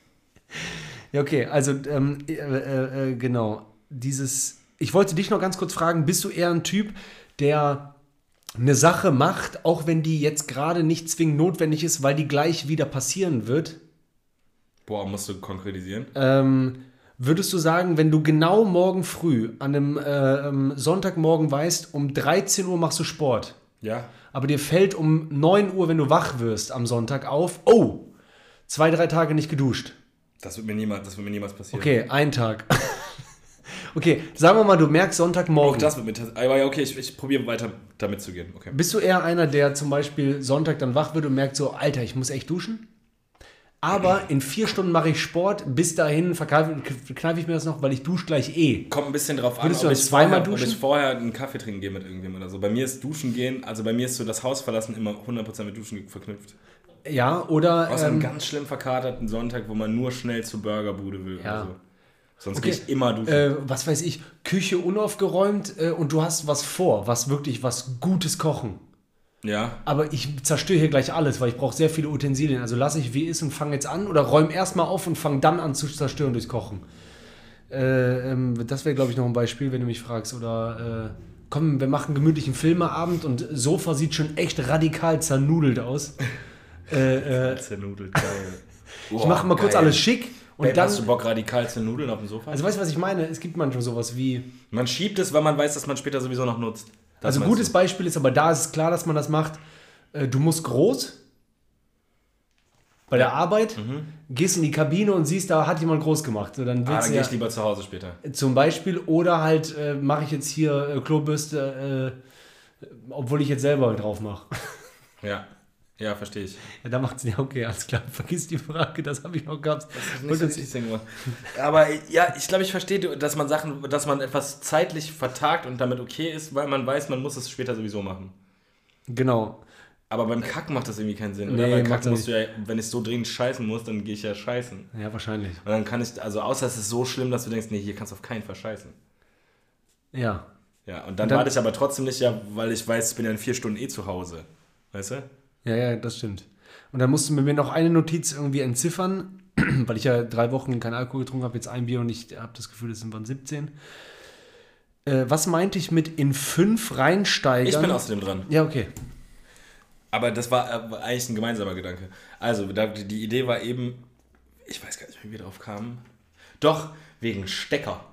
ja, okay, also ähm, äh, äh, äh, genau, dieses, ich wollte dich noch ganz kurz fragen, bist du eher ein Typ, der eine Sache macht, auch wenn die jetzt gerade nicht zwingend notwendig ist, weil die gleich wieder passieren wird? Boah, musst du konkretisieren? Ähm, würdest du sagen, wenn du genau morgen früh an einem äh, ähm, Sonntagmorgen weißt, um 13 Uhr machst du Sport, Ja. aber dir fällt um 9 Uhr, wenn du wach wirst am Sonntag auf, oh, zwei, drei Tage nicht geduscht. Das wird mir niemals, das wird mir niemals passieren. Okay, ein Tag. okay, sagen wir mal, du merkst Auch Sonntagmorgen. das wird mir tats- Aber ja, okay, ich, ich probiere weiter damit zu gehen. Okay. Bist du eher einer, der zum Beispiel Sonntag dann wach wird und merkt so, Alter, ich muss echt duschen? Aber in vier Stunden mache ich Sport. Bis dahin verkneife kneife ich mir das noch, weil ich dusche gleich eh. Kommt ein bisschen drauf an, Würdest du ob dann ich, zweimal vorher, ob duschen? ich vorher einen Kaffee trinken gehe mit irgendjemandem oder so. Bei mir ist Duschen gehen, also bei mir ist so das Haus verlassen immer 100% mit Duschen verknüpft. Ja, oder. Außer einem Ähm, ganz schlimm verkaterten Sonntag, wo man nur schnell zur Burgerbude will Ja. oder so. Sonst Okay. gehe ich immer duschen. äh, was weiß ich, Küche unaufgeräumt äh, und du hast was vor, was wirklich was Gutes kochen. ja. Aber ich zerstöre hier gleich alles, weil ich brauche sehr viele Utensilien. Also lasse ich wie ist und fange jetzt an oder räume erstmal auf und fange dann an zu zerstören durchs Kochen. Äh, ähm, das wäre, glaube ich, noch ein Beispiel, wenn du mich fragst. Oder äh, komm, wir machen gemütlichen Filmeabend und Sofa sieht schon echt radikal zernudelt aus. äh, äh, Zernudelt, geil. ich mache mal kurz alles schick und Und dann. hast du Bock, radikal zu Nudeln auf dem Sofa? Also weißt du, was ich meine? Es gibt manchmal sowas wie. man schiebt es, weil man weiß, dass man später sowieso noch nutzt. Das Also gutes du? Beispiel ist, aber da ist es klar, dass man das macht. Äh, Du musst groß bei der Arbeit, gehst in die Kabine und siehst, da hat jemand groß gemacht. So, dann Ah, dann gehe ich lieber zu Hause später. zum Beispiel, oder halt äh, mache ich jetzt hier äh, Klobürste, äh, obwohl ich jetzt selber drauf mache. Ja. Ja, verstehe ich. ja, da macht es ja okay, alles klar. Vergiss die Frage, das habe ich noch gehabt. Nicht so richtig singen, Aber ja, ich glaube, ich verstehe, dass man Sachen, dass man etwas zeitlich vertagt und damit okay ist, weil man weiß, man muss es später sowieso machen. Genau. Aber beim Kacken macht das irgendwie keinen Sinn, Nee? Weil er musst du ja, wenn ich so dringend scheißen muss, dann gehe ich ja scheißen. Ja, wahrscheinlich. Und dann kann ich, also außer es ist so schlimm, dass du denkst, nee, hier kannst du auf keinen Fall scheißen. Ja. Ja, und dann, Dann- warte ich aber trotzdem nicht, ja, weil ich weiß, ich bin ja in vier Stunden eh zu Hause. Weißt du? Ja, ja, das stimmt. Und dann musst du mir noch eine Notiz irgendwie entziffern, weil ich ja drei Wochen keinen Alkohol getrunken habe, jetzt ein Bier und ich habe das Gefühl, es sind wann 17. Äh, was meinte ich mit in fünf reinsteigern? Ich bin außerdem dran. Ja, okay. Aber das war äh, eigentlich ein gemeinsamer Gedanke. Also, die Idee war eben, ich weiß gar nicht, wie wir drauf kamen. Doch, wegen Stecker.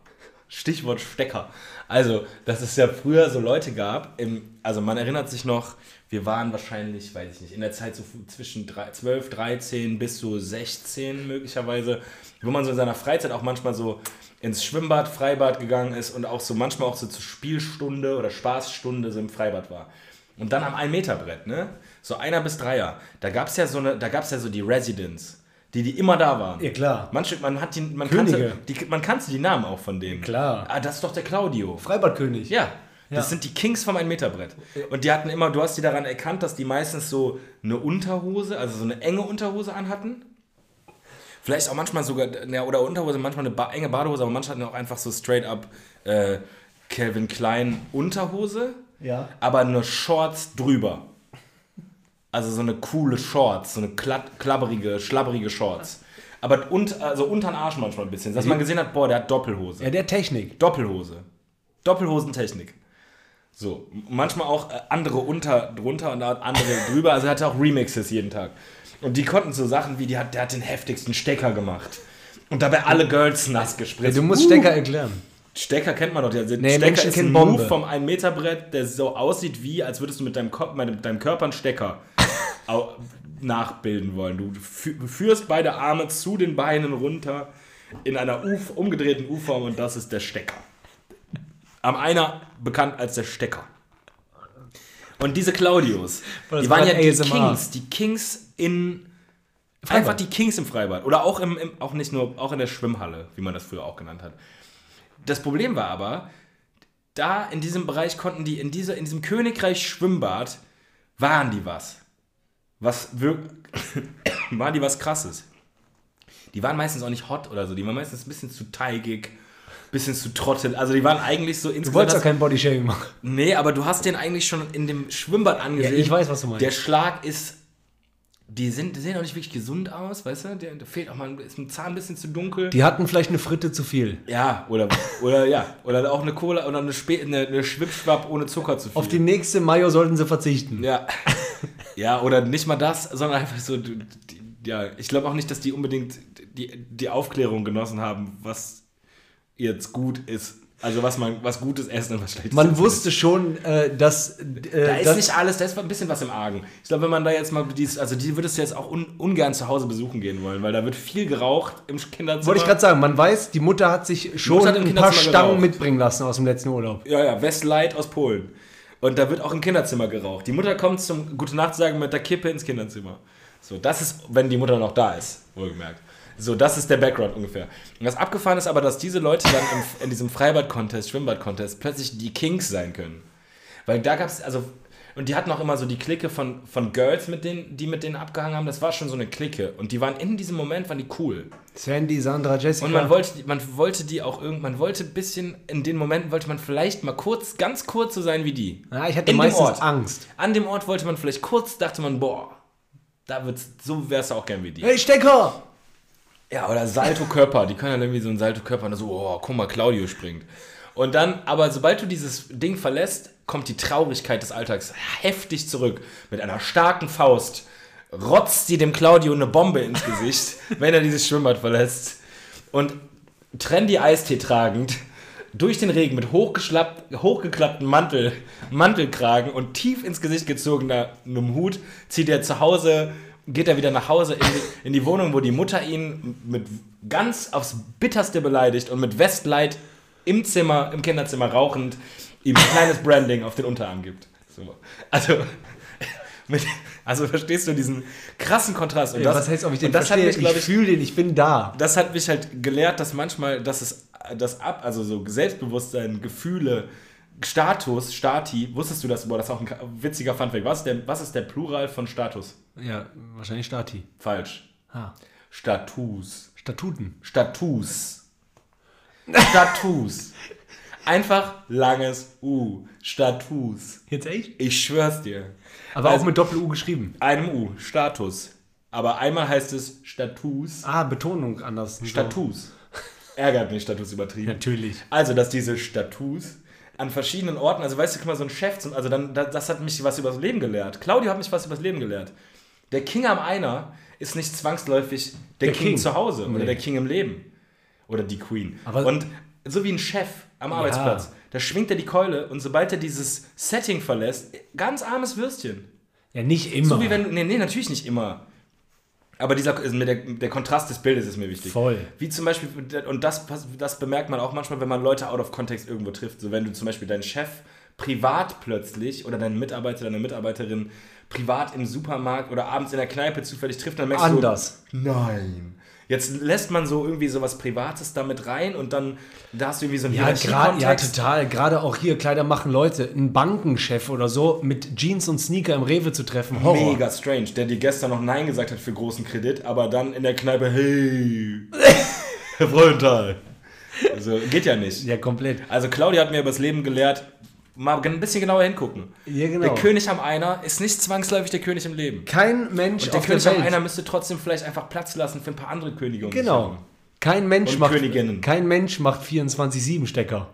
Stichwort Stecker. Also, dass es ja früher so Leute gab, im, also man erinnert sich noch, wir waren wahrscheinlich, weiß ich nicht, in der Zeit so zwischen drei- 12, 13 bis so 16 möglicherweise, wo man so in seiner Freizeit auch manchmal so ins Schwimmbad, Freibad gegangen ist und auch so manchmal auch so zur Spielstunde oder Spaßstunde so im Freibad war. Und dann am 1-Meter-Brett, ne? So einer bis dreier. Da gab es ja so eine, da gab es ja so die Residents, die, die immer da waren. Ja, klar. Manche, man hat die, man Könige. kannte, die, man kannte die Namen auch von denen. Klar. Ah, das ist doch der Claudio. Freibadkönig. Ja. Das Ja. sind die Kings vom 1-Meter-Brett. Und die hatten immer, du hast die daran erkannt, dass die meistens so eine Unterhose, also so eine enge Unterhose anhatten. Vielleicht auch manchmal sogar, ja, oder Unterhose, manchmal eine ba enge Badehose, aber manche hatten auch einfach so straight up äh, Calvin Klein Unterhose, Ja. aber nur Shorts drüber. Also so eine coole Shorts, so eine klatt, klabberige, schlabberige Shorts. Aber und, also unter den Arsch manchmal ein bisschen, dass man gesehen hat, boah, der hat Doppelhose. Ja, der Technik. Doppelhose. Doppelhosentechnik. So, manchmal auch äh, andere unter drunter und andere drüber. Also er hatte auch Remixes jeden Tag. Und die konnten so Sachen wie, die hat, der hat den heftigsten Stecker gemacht. Und dabei alle Girls nass Ja, gespritzt. du musst Uh, Stecker erklären. Stecker kennt man doch. Der Nee, Stecker Menschen ist ein Bombe. Move vom 1-Meter-Brett, der so aussieht wie, als würdest du mit deinem, Kopf, mit deinem Körper einen Stecker nachbilden wollen. Du fü- führst beide Arme zu den Beinen runter in einer U umgedrehten U-Form und das ist der Stecker. Am einer bekannt als der Stecker. Und diese Claudios, die war waren ja die ASMR. Kings, die Kings in einfach die Kings im Freibad oder auch im, im auch nicht nur auch in der Schwimmhalle, wie man das früher auch genannt hat. Das Problem war aber, da in diesem Bereich konnten die in dieser in diesem Königreich Schwimmbad waren die was. Was wirklich waren die was krasses. Die waren meistens auch nicht hot oder so, die waren meistens ein bisschen zu teigig, bisschen zu trottel. Also die waren eigentlich so Du insgesamt wolltest das- auch kein Bodyshaming machen. Nee, aber du hast den eigentlich schon in dem Schwimmbad angesehen. Ja, ich weiß, was du meinst. Der Schlag ist. Die, sind, die sehen auch nicht wirklich gesund aus, weißt du? Der, der fehlt auch mal, ist ein Zahn ein bisschen zu dunkel. Die hatten vielleicht eine Fritte zu viel. ja, oder, oder ja, oder auch eine Cola oder eine, Spä eine, eine Schwipschwapp ohne Zucker zu viel. Auf die nächste Mayo sollten sie verzichten. ja. ja, oder nicht mal das, sondern einfach so, die, ja, ich glaube auch nicht, dass die unbedingt die, die Aufklärung genossen haben, was jetzt gut ist. Also was man, was gutes Essen und was schlechtes Man Essen wusste schon, äh, dass. Äh, Da ist dass- nicht alles, da ist ein bisschen was im Argen. Ich glaube, wenn man da jetzt mal, dies, also die würdest du jetzt auch un, ungern zu Hause besuchen gehen wollen, weil da wird viel geraucht im Kinderzimmer. Wollte ich gerade sagen, man weiß, die Mutter hat sich schon hat ein paar Stangen geraucht. mitbringen lassen aus dem letzten Urlaub. Ja, ja, Westlight aus Polen. Und da wird auch im Kinderzimmer geraucht. Die Mutter kommt zum Gute Nacht sagen mit der Kippe ins Kinderzimmer. So, das ist, wenn die Mutter noch da ist, wohlgemerkt. So, das ist der Background ungefähr. Und das abgefahren ist aber, dass diese Leute dann im, in diesem Freibad-Contest, Schwimmbad-Contest plötzlich die Kings sein können. Weil da gab es, also, und die hatten auch immer so die Clique von, von Girls, mit denen, die mit denen abgehangen haben. Das war schon so eine Clique. Und die waren in diesem Moment, waren die cool. Sandy, Sandra, Jessica. Und man wollte, die- man wollte die auch irgendwann, man wollte ein bisschen, in den Momenten wollte man vielleicht mal kurz, ganz kurz so sein wie die. ja, ich hatte in dem meistens Ort. Angst. An dem Ort wollte man vielleicht kurz, dachte man, boah, da wird's, so wär's auch gern wie die. Hey, Stecker! Ja, oder Salto-Körper, die können dann irgendwie so einen Salto-Körper und so, oh, guck mal, Claudio springt. Und dann, aber sobald du dieses Ding verlässt, kommt die Traurigkeit des Alltags heftig zurück. Mit einer starken Faust rotzt sie dem Claudio eine Bombe ins Gesicht, wenn er dieses Schwimmbad verlässt. Und trendy Eistee tragend, durch den Regen mit hochgeklappten Mantel, Mantelkragen und tief ins Gesicht gezogener einem Hut, zieht er zu Hause, geht er wieder nach Hause in die, in die Wohnung, wo die Mutter ihn mit ganz aufs Bitterste beleidigt und mit Westlight im Zimmer, im Kinderzimmer rauchend, ihm ein kleines Branding auf den Unterarm gibt. So. Also, mit, also verstehst du diesen krassen Kontrast? Und Ja, was heißt, ob ich den das verstehe? Mich, glaub ich fühle den, ich bin da. das hat mich halt gelehrt, dass manchmal, dass es das ab, also so Selbstbewusstsein, Gefühle, Status, Stati, wusstest du das? Boah, das ist auch ein witziger Funfact. Was ist der, was ist der Plural von Status? Ja, wahrscheinlich Stati. Falsch. Ah. Status. Statuten. Status. Status. Einfach langes U. Status. Jetzt echt? Ich schwör's dir. Aber Also- auch mit Doppel-U geschrieben. Einem U. Status. Aber einmal heißt es Status. Ah, Betonung anders. Status. Ärgert mich, Status übertrieben. Natürlich. Also, dass diese Status an verschiedenen Orten, also weißt du, guck mal, so ein Chef, also dann, das, das hat mich was über das Leben gelehrt. Claudio hat mich was über das Leben gelehrt. Der King am Einer ist nicht zwangsläufig der, Der King, King. zu Hause oder Nee. der King im Leben. Oder die Queen. Aber- und so wie ein Chef am Arbeitsplatz, da schwingt er die Keule und sobald er dieses Setting verlässt, ganz armes Würstchen. Ja, nicht immer. So wie wenn, nee, nee, natürlich nicht immer. Aber dieser, also der, der Kontrast des Bildes ist mir wichtig. Voll. Wie zum Beispiel, und das, das bemerkt man auch manchmal, wenn man Leute out of context irgendwo trifft. So wenn du zum Beispiel deinen Chef privat plötzlich oder deinen Mitarbeiter, deine Mitarbeiterin privat im Supermarkt oder abends in der Kneipe zufällig trifft, dann merkst Anders. du, nein. Jetzt lässt man so irgendwie sowas Privates damit rein und dann da hast du irgendwie so einen Ja, grad, ja, total. Gerade auch hier Kleider machen Leute. Ein Bankenchef oder so mit Jeans und Sneaker im Rewe zu treffen. Horror. Mega strange, der dir gestern noch Nein gesagt hat für großen Kredit, aber dann in der Kneipe, hey, Herr Freudenthal. Also, geht ja nicht. Ja, komplett. Also, Claudia hat mir über das Leben gelehrt, mal ein bisschen genauer hingucken. Ja, genau. Der König am Einer ist nicht zwangsläufig der König im Leben. Kein Mensch Und der auf König der am Welt. Einer müsste trotzdem vielleicht einfach Platz lassen für ein paar andere Könige. um Genau. Kein Mensch, macht, Königinnen. kein Mensch macht 24-7-Stecker.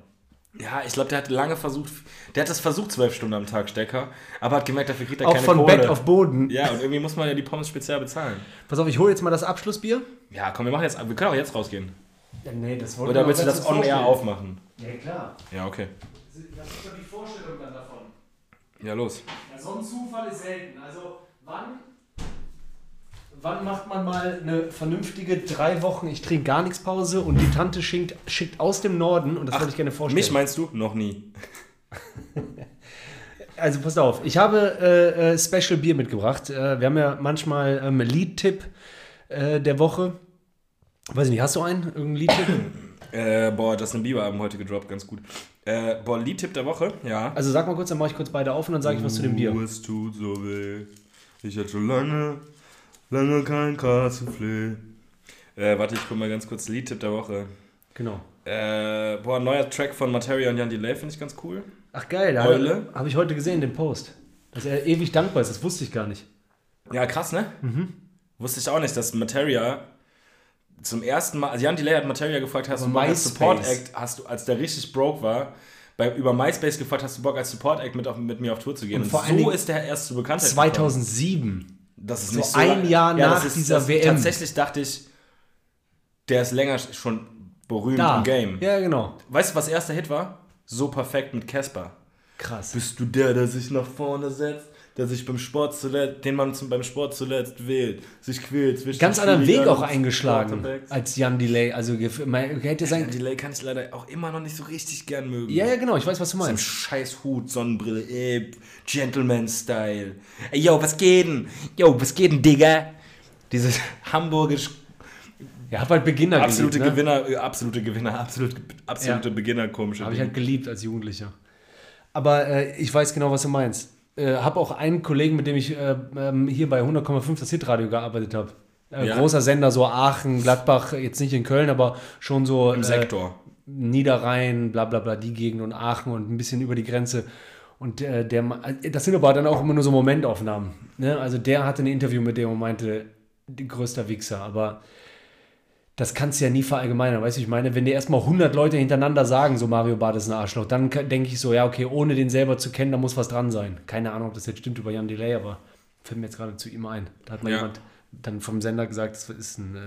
Ja, ich glaube, der hat lange versucht, der hat das versucht, zwölf Stunden am Tag Stecker, aber hat gemerkt, dafür kriegt er Auch keine von Kohle. Bett auf Boden. Ja, und irgendwie muss man ja die Pommes speziell bezahlen. Pass auf, ich hole jetzt mal das Abschlussbier. Ja, komm, wir machen jetzt, wir können auch jetzt rausgehen. Ja, nee, das wollte Oder willst du das on-air aufmachen? Ja, klar. Ja, okay. Das ist doch die Vorstellung dann davon. Ja, los. Ja, so ein Zufall ist selten. Also, wann, wann macht man mal eine vernünftige drei Wochen, ich trinke gar nichts Pause und die Tante schickt, schickt aus dem Norden, und das wollte ich gerne vorstellen. Mich meinst du? Noch nie. Also passt auf, ich habe äh, äh, Special Bier mitgebracht. Äh, wir haben ja manchmal ähm, Liedtipp äh, der Woche. Weiß ich nicht, hast du einen? Irgendeinen Liedtipp? Äh, boah, Justin Bieber haben heute gedroppt, ganz gut. Äh, boah, Liedtipp der Woche, ja. Also sag mal kurz, dann mache ich kurz beide auf und dann sage ich was zu dem Bier. Uh, es tut so weh. Ich hatte schon lange, lange kein Kassefleh. Äh, warte, ich guck mal ganz kurz Liedtipp der Woche. Genau. Äh, boah, ein neuer Track von Materia und Jan Delay finde ich ganz cool. Ach geil, Eule? habe hab ich heute gesehen, den Post. Dass er ewig dankbar ist, das wusste ich gar nicht. Ja, krass, ne? Mhm. Wusste ich auch nicht, dass Materia zum ersten Mal, also Jan Delay hat Materia gefragt, hast du Bock als. Support Act, hast du, als der richtig broke war, bei, über MySpace gefragt, hast du Bock als Support Act mit, auf, mit mir auf Tour zu gehen? Und Und, vor allen so Dingen ist der erst zu gekommen. 2007. Das ist So nicht ein Jahr Ja, nach ist, dieser das, WM. Tatsächlich dachte ich, der ist länger schon berühmt Da. im Game. Ja, genau. Weißt du, was erster Hit war? So perfekt mit Casper. Krass. Bist du der, der sich nach vorne setzt, der sich beim Sport zuletzt, den man zum, beim Sport zuletzt wählt, sich quält zwischen Ganz anderen Weg auch eingeschlagen als Jan Delay. Also man hätte sein. Delay kann ich leider auch immer noch nicht so richtig gern mögen. Ja, ja, genau, ich weiß, was du meinst. scheiß Hut, Sonnenbrille, ey, Gentleman-Style. Ey, yo, was geht denn? Yo, was geht denn, Digga? Dieses hamburgisch Ja, hab halt Beginner absolute geliebt, ne? Gewinner, absolute Gewinner, absolute, absolute Ja. Beginner komische Habe ich halt geliebt als Jugendlicher. Aber äh, ich weiß genau, was du meinst. Äh, habe auch einen Kollegen, mit dem ich äh, ähm, hier bei 100,5 das Hitradio gearbeitet habe. Äh, Ja. Großer Sender, so Aachen, Gladbach, jetzt nicht in Köln, aber schon so Im äh, Sektor. Niederrhein, bla bla bla, die Gegend und Aachen und ein bisschen über die Grenze. Und äh, der, das sind aber dann auch immer nur so Momentaufnahmen. Ne? Also der hatte ein Interview mit dem und meinte, größter Wichser, aber das kannst du ja nie verallgemeinern, weißt du, ich meine, wenn dir erstmal 100 Leute hintereinander sagen, so Mario Barth ist ein Arschloch, dann denke ich so, ja, okay, ohne den selber zu kennen, da muss was dran sein. Keine Ahnung, ob das jetzt stimmt über Jan Delay, aber fällt mir jetzt gerade zu ihm ein. Da hat mal Ja. jemand dann vom Sender gesagt, das ist ein äh,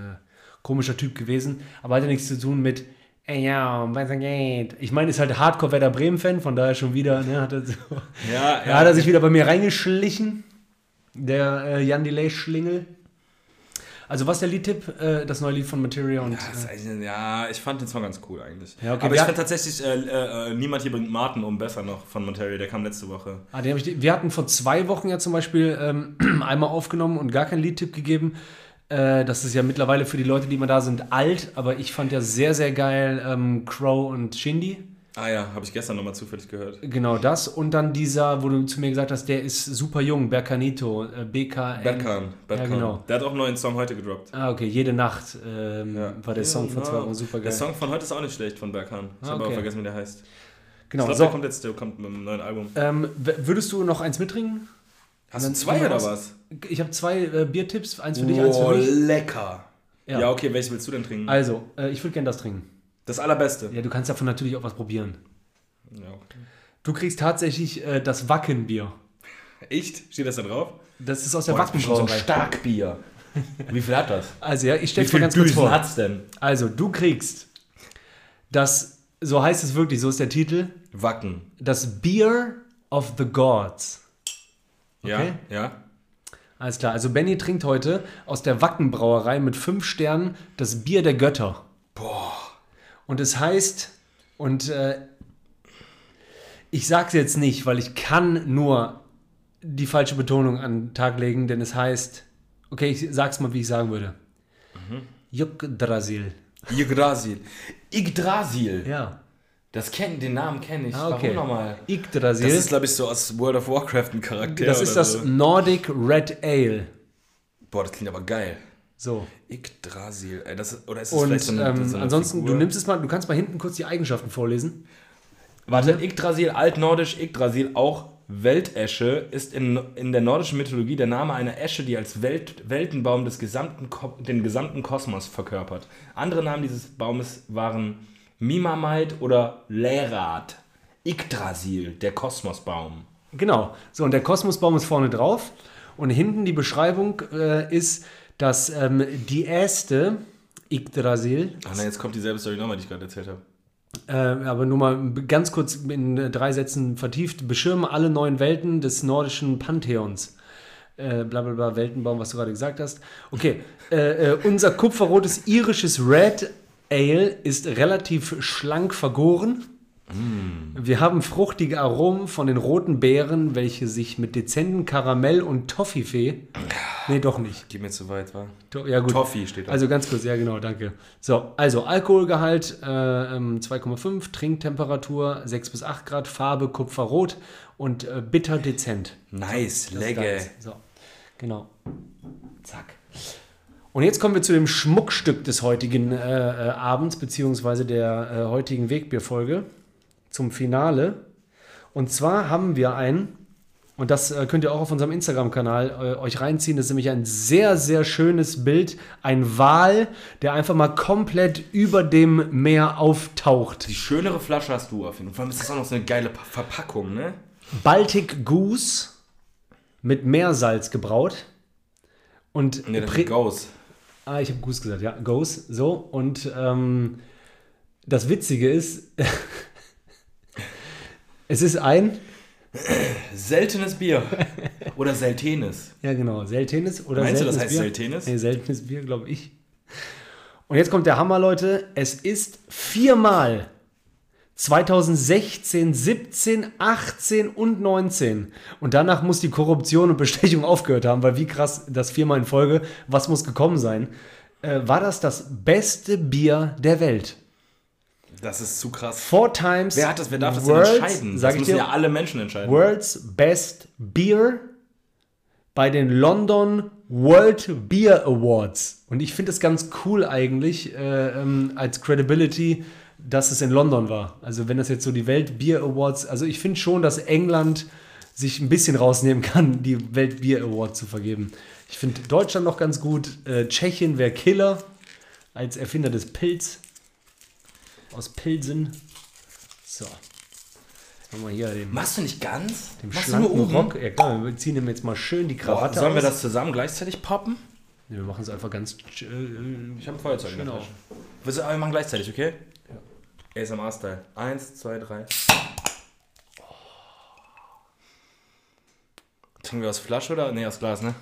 komischer Typ gewesen, aber hat ja nichts zu tun mit, ey, ja, weiter geht. Ich meine, ist halt Hardcore Werder Bremen-Fan, von daher schon wieder, ne, hat er, so, Ja, da hat er sich wieder bei mir reingeschlichen, der äh, Jan Delay-Schlingel. Also was ist der Liedtipp? Äh, das neue Lied von Materia und... Ja, eigentlich- ja, ich fand den Song ganz cool eigentlich. Ja, okay, Aber ich fand tatsächlich, äh, äh, äh, Niemand hier bringt Martin um besser noch von Monterey, der kam letzte Woche. Ah, den hab ich, wir hatten vor zwei Wochen ja zum Beispiel ähm, einmal aufgenommen und gar keinen Liedtipp gegeben. Äh, das ist ja mittlerweile für die Leute, die immer da sind, alt, aber ich fand ja sehr, sehr geil ähm, Crow und Shindy. Ah ja, habe ich gestern nochmal zufällig gehört. Genau das. Und dann dieser, wo du zu mir gesagt hast, der ist super jung, Berkanito, äh, BK. Batcan, Batcan. Ja, genau. Der hat auch einen neuen Song heute gedroppt. Ah, okay, jede Nacht ähm, war der Song vor zwei Ja, Wochen super geil. Der Song von heute ist auch nicht schlecht von Berkan. Ich Ah, habe okay. auch vergessen, wie der heißt. genau, ich glaube, so. der kommt jetzt, der kommt mit einem neuen Album. Ähm, würdest du noch eins mittrinken? Hast du zwei oder was? Ich habe zwei äh, Biertipps, eins für dich, eins für Oh, mich. lecker. Ja. Ja. okay, welches willst du denn trinken? Also, äh, ich würde gerne das trinken. Das allerbeste. Ja, du kannst davon natürlich auch was probieren. Ja, okay. Du kriegst tatsächlich äh, das Wackenbier. Echt? Steht das da drauf? Das ist aus der Boah, das ist bestimmt so ein Wackenbrauerei. Starkbier. Wie viel hat das? Also ja, ich Wie stelle mal viel ganz kurz Düsen vor. hat's denn? Also, du kriegst das, so heißt es wirklich, so ist der Titel, Wacken. das Beer of the Gods. Ja, Okay. ja. Alles klar, also Benny trinkt heute aus der Wackenbrauerei mit fünf Sternen das Bier der Götter. Boah. Und es heißt, und äh, ich sag's jetzt nicht, weil ich kann nur die falsche Betonung an den Tag legen, denn es heißt, okay, ich sag's mal, wie ich sagen würde. Mhm. Yggdrasil. Yggdrasil. Yggdrasil. Ja. Das kenn, den Namen kenne ich. Ah, okay. Warum nochmal? Yggdrasil. Das ist, glaube ich, so aus World of Warcraft ein Charakter. Das ist das So. Nordic Red Ale. Boah, das klingt aber geil. So. Yggdrasil. Ey, das ist, oder ist das Und vielleicht so eine, ähm, so eine ansonsten, Figur? du nimmst es mal, du kannst mal hinten kurz die Eigenschaften vorlesen. Warte, Yggdrasil, altnordisch Yggdrasil, auch Weltesche, ist in, in der nordischen Mythologie der Name einer Esche, die als Welt, Weltenbaum des gesamten, den gesamten Kosmos verkörpert. Andere Namen dieses Baumes waren Mimamait oder Lerat. Yggdrasil, der Kosmosbaum. Genau. So, und der Kosmosbaum ist vorne drauf. Und hinten die Beschreibung äh, ist, dass ähm, die erste Yggdrasil, Ach nein, jetzt kommt dieselbe Story nochmal, die ich gerade erzählt habe. äh, aber nur mal ganz kurz in drei Sätzen vertieft, beschirmen alle neun Welten des nordischen Pantheons. Äh, bla bla bla, Weltenbaum, was du gerade gesagt hast. Okay, äh, äh, unser kupferrotes irisches Red Ale ist relativ schlank vergoren. Wir haben fruchtige Aromen von den roten Beeren, welche sich mit dezenten Karamell und Toffifee. Nee, doch nicht. Gib mir zu weit, wa? To ja, gut. Toffee steht da. Also ganz kurz, ja genau, danke. So, also Alkoholgehalt äh, ähm, 2,5, Trinktemperatur 6 bis 8 Grad, Farbe Kupferrot und äh, bitter dezent. nice, ist legge. So, genau. Zack. Und jetzt kommen wir zu dem Schmuckstück des heutigen äh, äh, Abends, beziehungsweise der äh, heutigen Wegbierfolge, zum Finale. Und zwar haben wir ein, und das äh, könnt ihr auch auf unserem Instagram-Kanal äh, euch reinziehen, das ist nämlich ein sehr, sehr schönes Bild. Ein Wal, der einfach mal komplett über dem Meer auftaucht. Die schönere Flasche hast du auf jeden Fall. Vor allem ist das auch noch so eine geile Pa- Verpackung, ne? Baltic Goose mit Meersalz gebraut. Und Ne, das Gauss. Ah, ich habe Goose gesagt, ja, Goose, so. Und ähm, das Witzige ist, es ist ein, Seltenes Bier. Oder Seltenes. ja genau, seltenes oder Meinst du, das seltenes heißt Bier? seltenes? Nee, seltenes Bier, glaube ich. Und jetzt kommt der Hammer, Leute. Es ist viermal 2016, 17, 18 und 19. Und danach muss die Korruption und Bestechung aufgehört haben, weil wie krass das viermal in Folge, was muss gekommen sein, äh, war das das beste Bier der Welt. Das ist zu krass. Four times. Wer hat das? Wer darf das World's- denn entscheiden? Das müssen dir, ja alle Menschen entscheiden. World's Best Beer bei den London World Beer Awards. Und ich finde es ganz cool eigentlich äh, ähm, als Credibility, dass es in London war. Also wenn das jetzt so die Welt Beer Awards, also ich finde schon, dass England sich ein bisschen rausnehmen kann, die Welt Beer Award zu vergeben. Ich finde Deutschland noch ganz gut. Äh, Tschechien wäre Killer als Erfinder des Pilz. Aus Pilsen. So. Haben wir hier den Machst du nicht ganz? dem Machst du nur schlanken oben? Rock. Ja klar, wir ziehen ihm jetzt mal schön die Boah, Krawatte sollen wir aus. das zusammen gleichzeitig poppen? Nee, wir machen es einfach ganz. Äh, Ich habe ein Feuerzeug in der Genau. Tasche. Wir wir machen gleichzeitig, okay? Ja. ASMR-Style. Eins, zwei, drei. Trinken wir aus Flasche oder? Nee, aus Glas, ne?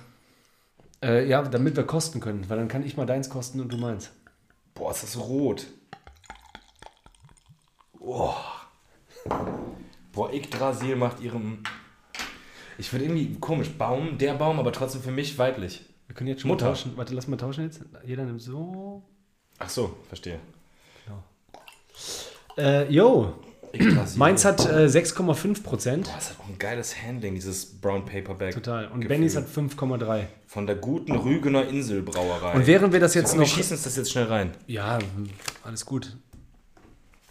äh, ja, damit wir kosten können, weil dann kann ich mal deins kosten und du meins. Boah, ist das rot. Oh. Boah, Yggdrasil macht ihrem... Ich würde irgendwie komisch. Baum, der Baum, aber trotzdem für mich weiblich. Wir können jetzt schon Mutter. mal tauschen. Warte, lass mal tauschen jetzt. Jeder nimmt so. Ach so, verstehe. Äh, yo, meins hat äh, 6,5 Prozent. Boah, das hat auch ein geiles Handling, dieses Brown Paperback. Total. Und Gefühl. Bennys hat 5,3. Von der guten Rügener Inselbrauerei. Und während wir das jetzt wir noch. schießen uns das jetzt schnell rein. Ja, alles gut.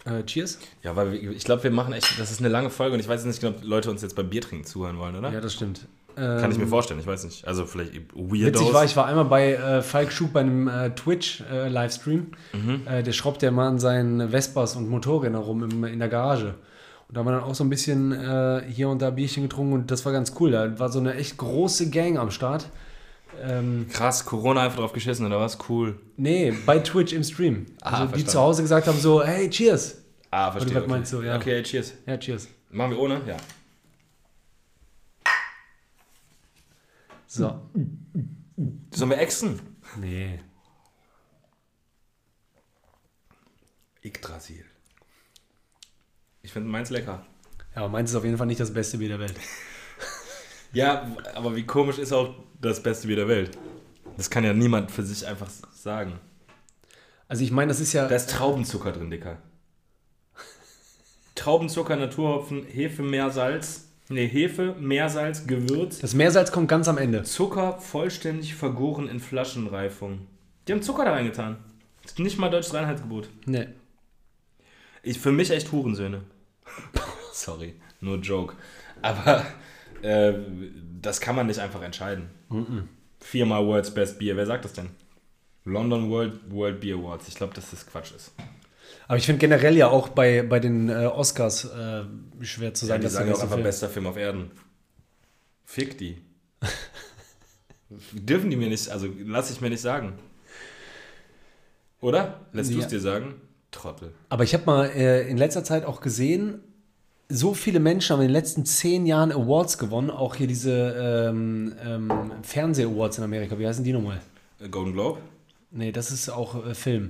Äh, cheers. Ja, weil wir, ich glaube, wir machen echt, das ist eine lange Folge und ich weiß jetzt nicht genau, ob Leute uns jetzt beim Biertrinken zuhören wollen, oder? Ja, das stimmt. Kann ich mir Ähm, vorstellen, ich weiß nicht. Also vielleicht Weirdos. Witzig war, ich war einmal bei äh, Falk Schub bei einem äh, Twitch-Livestream. Mhm. Äh, der schraubt ja mal an seinen Vespas und Motorrädern rum im, in der Garage. Und da haben wir dann auch so ein bisschen äh, hier und da Bierchen getrunken und das war ganz cool. Da war so eine echt große Gang am Start. Ähm, Krass, Corona einfach drauf geschissen, oder was? Cool. nee, bei Twitch im Stream. Ah, Also die verstanden. zu Hause gesagt haben so, hey, cheers. Ah, verstehe. okay. meinst so, ja. Okay, cheers. Ja, cheers. Machen wir ohne? Ja. So. Sollen wir exen? Nee. Yggdrasil. Ich finde meins lecker. Ja, aber meins ist auf jeden Fall nicht das beste Bier der Welt. Ja, aber wie komisch ist auch das beste Bier der Welt? Das kann ja niemand für sich einfach sagen. Also ich meine, das ist ja... Da ist Traubenzucker drin, Dicker. Traubenzucker, Naturhopfen, Hefe, Meersalz. Nee, Hefe, Meersalz, Gewürz. das Meersalz kommt ganz am Ende. Zucker vollständig vergoren in Flaschenreifung. Die haben Zucker da reingetan. Das ist nicht mal deutsches Reinheitsgebot. Nee. Ich, für mich echt Hurensöhne. Sorry, nur Joke. Aber äh, das kann man nicht einfach entscheiden. Viermal World's Best Beer. Wer sagt das denn? London World, World Beer Awards. Ich glaube, dass das Quatsch ist. Aber ich finde generell ja auch bei, bei den äh, Oscars äh, schwer zu Ja, sagen, die dass sagen auch einfach bester Film auf Erden. Fick die. Dürfen die mir nicht, also lass ich mir nicht sagen. Oder? Lässt du Ja. es dir sagen? Trottel. Aber ich habe mal äh, in letzter Zeit auch gesehen, so viele Menschen haben in den letzten zehn Jahren Awards gewonnen. Auch hier diese ähm, ähm, Fernseh-Awards in Amerika. Wie heißen die nochmal? Golden Globe? Nee, das ist auch äh, Film.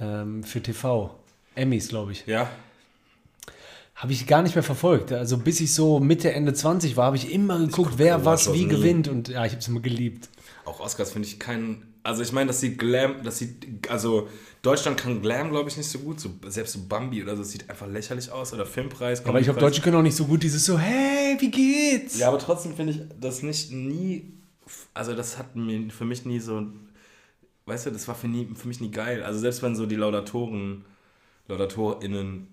Ähm, für TV. Emmys, glaube ich. Ja. Habe ich gar nicht mehr verfolgt. Also bis ich so Mitte, Ende 20 war, habe ich immer geguckt, wer Awards was wie nie. gewinnt. Und ja, ich habe es immer geliebt. Auch Oscars finde ich keinen. Also ich meine, das sieht Glam, das sieht, also Deutschland kann Glam, glaube ich, nicht so gut. So, selbst so Bambi oder so, das sieht einfach lächerlich aus. Oder Filmpreis. Aber ich glaube. Deutsche können auch nicht so gut dieses so, hey, wie geht's? Ja, aber trotzdem finde ich das nicht nie. Also das hat mir für mich nie so. Weißt du, das war für, nie, für mich nie geil. Also selbst wenn so die Laudatoren, LaudatorInnen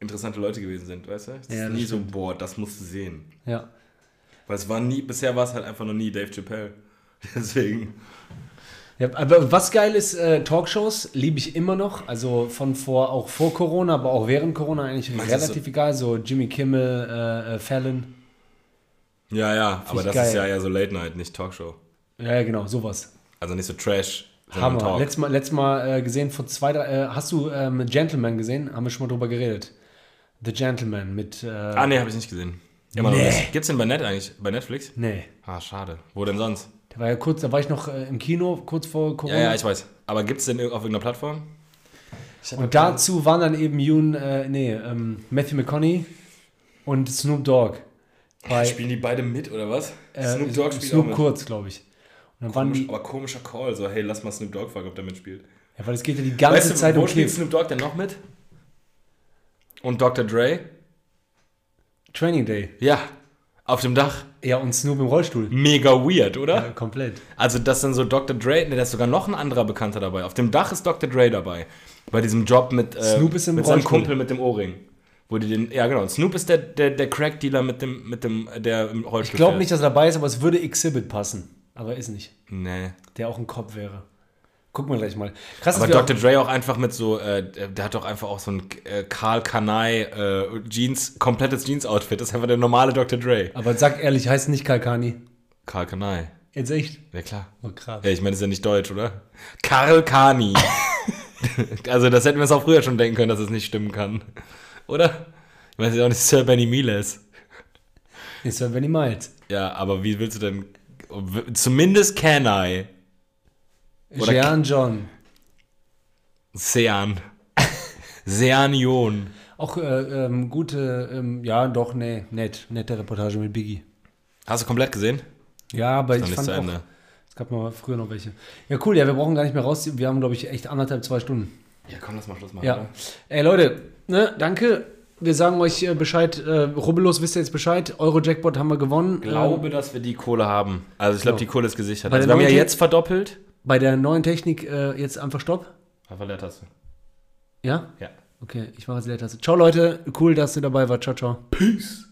interessante Leute gewesen sind, weißt du? Das Ja, ist das nie so, stimmt. boah, das musst du sehen. ja. Weil es war nie, bisher war es halt einfach noch nie Dave Chappelle. Deswegen. Ja, aber was geil ist, äh, Talkshows liebe ich immer noch. Also von vor, auch vor Corona, aber auch während Corona eigentlich Meinst relativ egal. So Jimmy Kimmel, äh, äh, Fallon. Ja, ja, aber ich das geil. ist ja eher so Late Night, nicht Talkshow. Ja, ja, genau, sowas. Also nicht so Trash, Hammer. Talk. Letztes Mal, letztes Mal äh, gesehen, vor zwei, drei, äh, hast du ähm, Gentleman gesehen? Haben wir schon mal drüber geredet. The Gentleman mit. Äh, ah, nee, habe ich nicht gesehen. Immer noch Nee. nicht. Gibt's den bei Net eigentlich? Bei Netflix? Nee. Ah, schade. Wo denn sonst? Der war ja kurz, da war ich noch äh, im Kino, kurz vor Corona. Ja, ja, ich weiß. Aber gibt's den auf irgendeiner Plattform? Und dazu waren dann eben Yoon, äh, nee, ähm, Matthew McConaughey und Snoop Dogg. Bei Spielen die beide mit oder was? äh, Snoop Dogg spielt Snoop auch mit. kurz, glaube ich. Und dann waren Komisch, die, aber komischer Call, so hey, lass mal Snoop Dogg fragen, ob der mitspielt. ja, weil es geht ja die ganze weißt du, Zeit wo um spielt Kiff. Snoop Dogg denn noch mit? Und Dr. Dre? Training Day. Ja, auf dem Dach. Ja, und Snoop im Rollstuhl. Mega weird, oder? Ja, komplett. Also das sind so Dr. Dre, ne, da ist sogar noch ein anderer Bekannter dabei. Auf dem Dach ist Dr. Dre dabei. Bei diesem Job mit, äh, Snoop ist im mit seinem Rollstuhl. Kumpel mit dem Ohrring. Wo die den, ja genau, Snoop ist der, der, der Crack-Dealer mit dem, mit dem, der im Rollstuhl Ich glaube nicht, dass er dabei ist, aber es würde Exhibit passen. Aber ist nicht. Nee. Der auch ein Kopf wäre. Gucken wir gleich mal. Krass, Aber Dr. Dre auch einfach mit so, äh, der hat doch einfach auch so ein äh, Karl Kanai äh, Jeans, komplettes Jeans-Outfit. Das ist einfach der normale Dr. Dre. Aber sag ehrlich, heißt nicht Kalkani. Karl Kanai. Jetzt echt? Ja klar. Oh, krass. Ja, ich meine, das ist ja nicht deutsch, oder? Karl Kani. also das hätten wir uns auch früher schon denken können, dass es nicht stimmen kann. Oder? Ich weiß ja auch nicht, Sir Benny Miles. Ist ja Benny Miles. Ja, aber wie willst du denn... Zumindest Kanai. Oder- Jean John. Sean. Sean Yon. Auch äh, ähm, gute, ähm, ja, doch, nee, nett. Nette Reportage mit Biggie. Hast du komplett gesehen? Ja, aber ich fand auch, Ende. es gab mal früher noch welche. Ja, cool, ja, wir brauchen gar nicht mehr raus. Wir haben, glaube ich, echt anderthalb, zwei Stunden. Ja, komm, lass mal Schluss machen. Ja. Ey, Leute, ne, danke. Wir sagen euch äh, Bescheid. Äh, Rubbellos wisst ihr jetzt Bescheid. Euro-Jackpot haben wir gewonnen. Ich glaube, dass wir die Kohle haben. Also ich glaube, die Kohle ist gesichert. Also wir haben ja jetzt verdoppelt. Ähm, bei der neuen Technik äh, jetzt einfach Stopp. Einfach Leertaste. Ja? Ja. Okay, ich mache jetzt Leertaste. Ciao, Leute. Cool, dass ihr dabei wart. Ciao, ciao. Peace.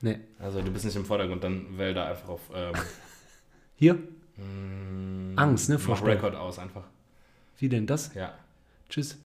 Nee. Also du bist nicht im Vordergrund, dann wähl da einfach auf ähm, Hier? Angst, ne? Mach. Record aus einfach. Wie denn das? Ja. Tschüss.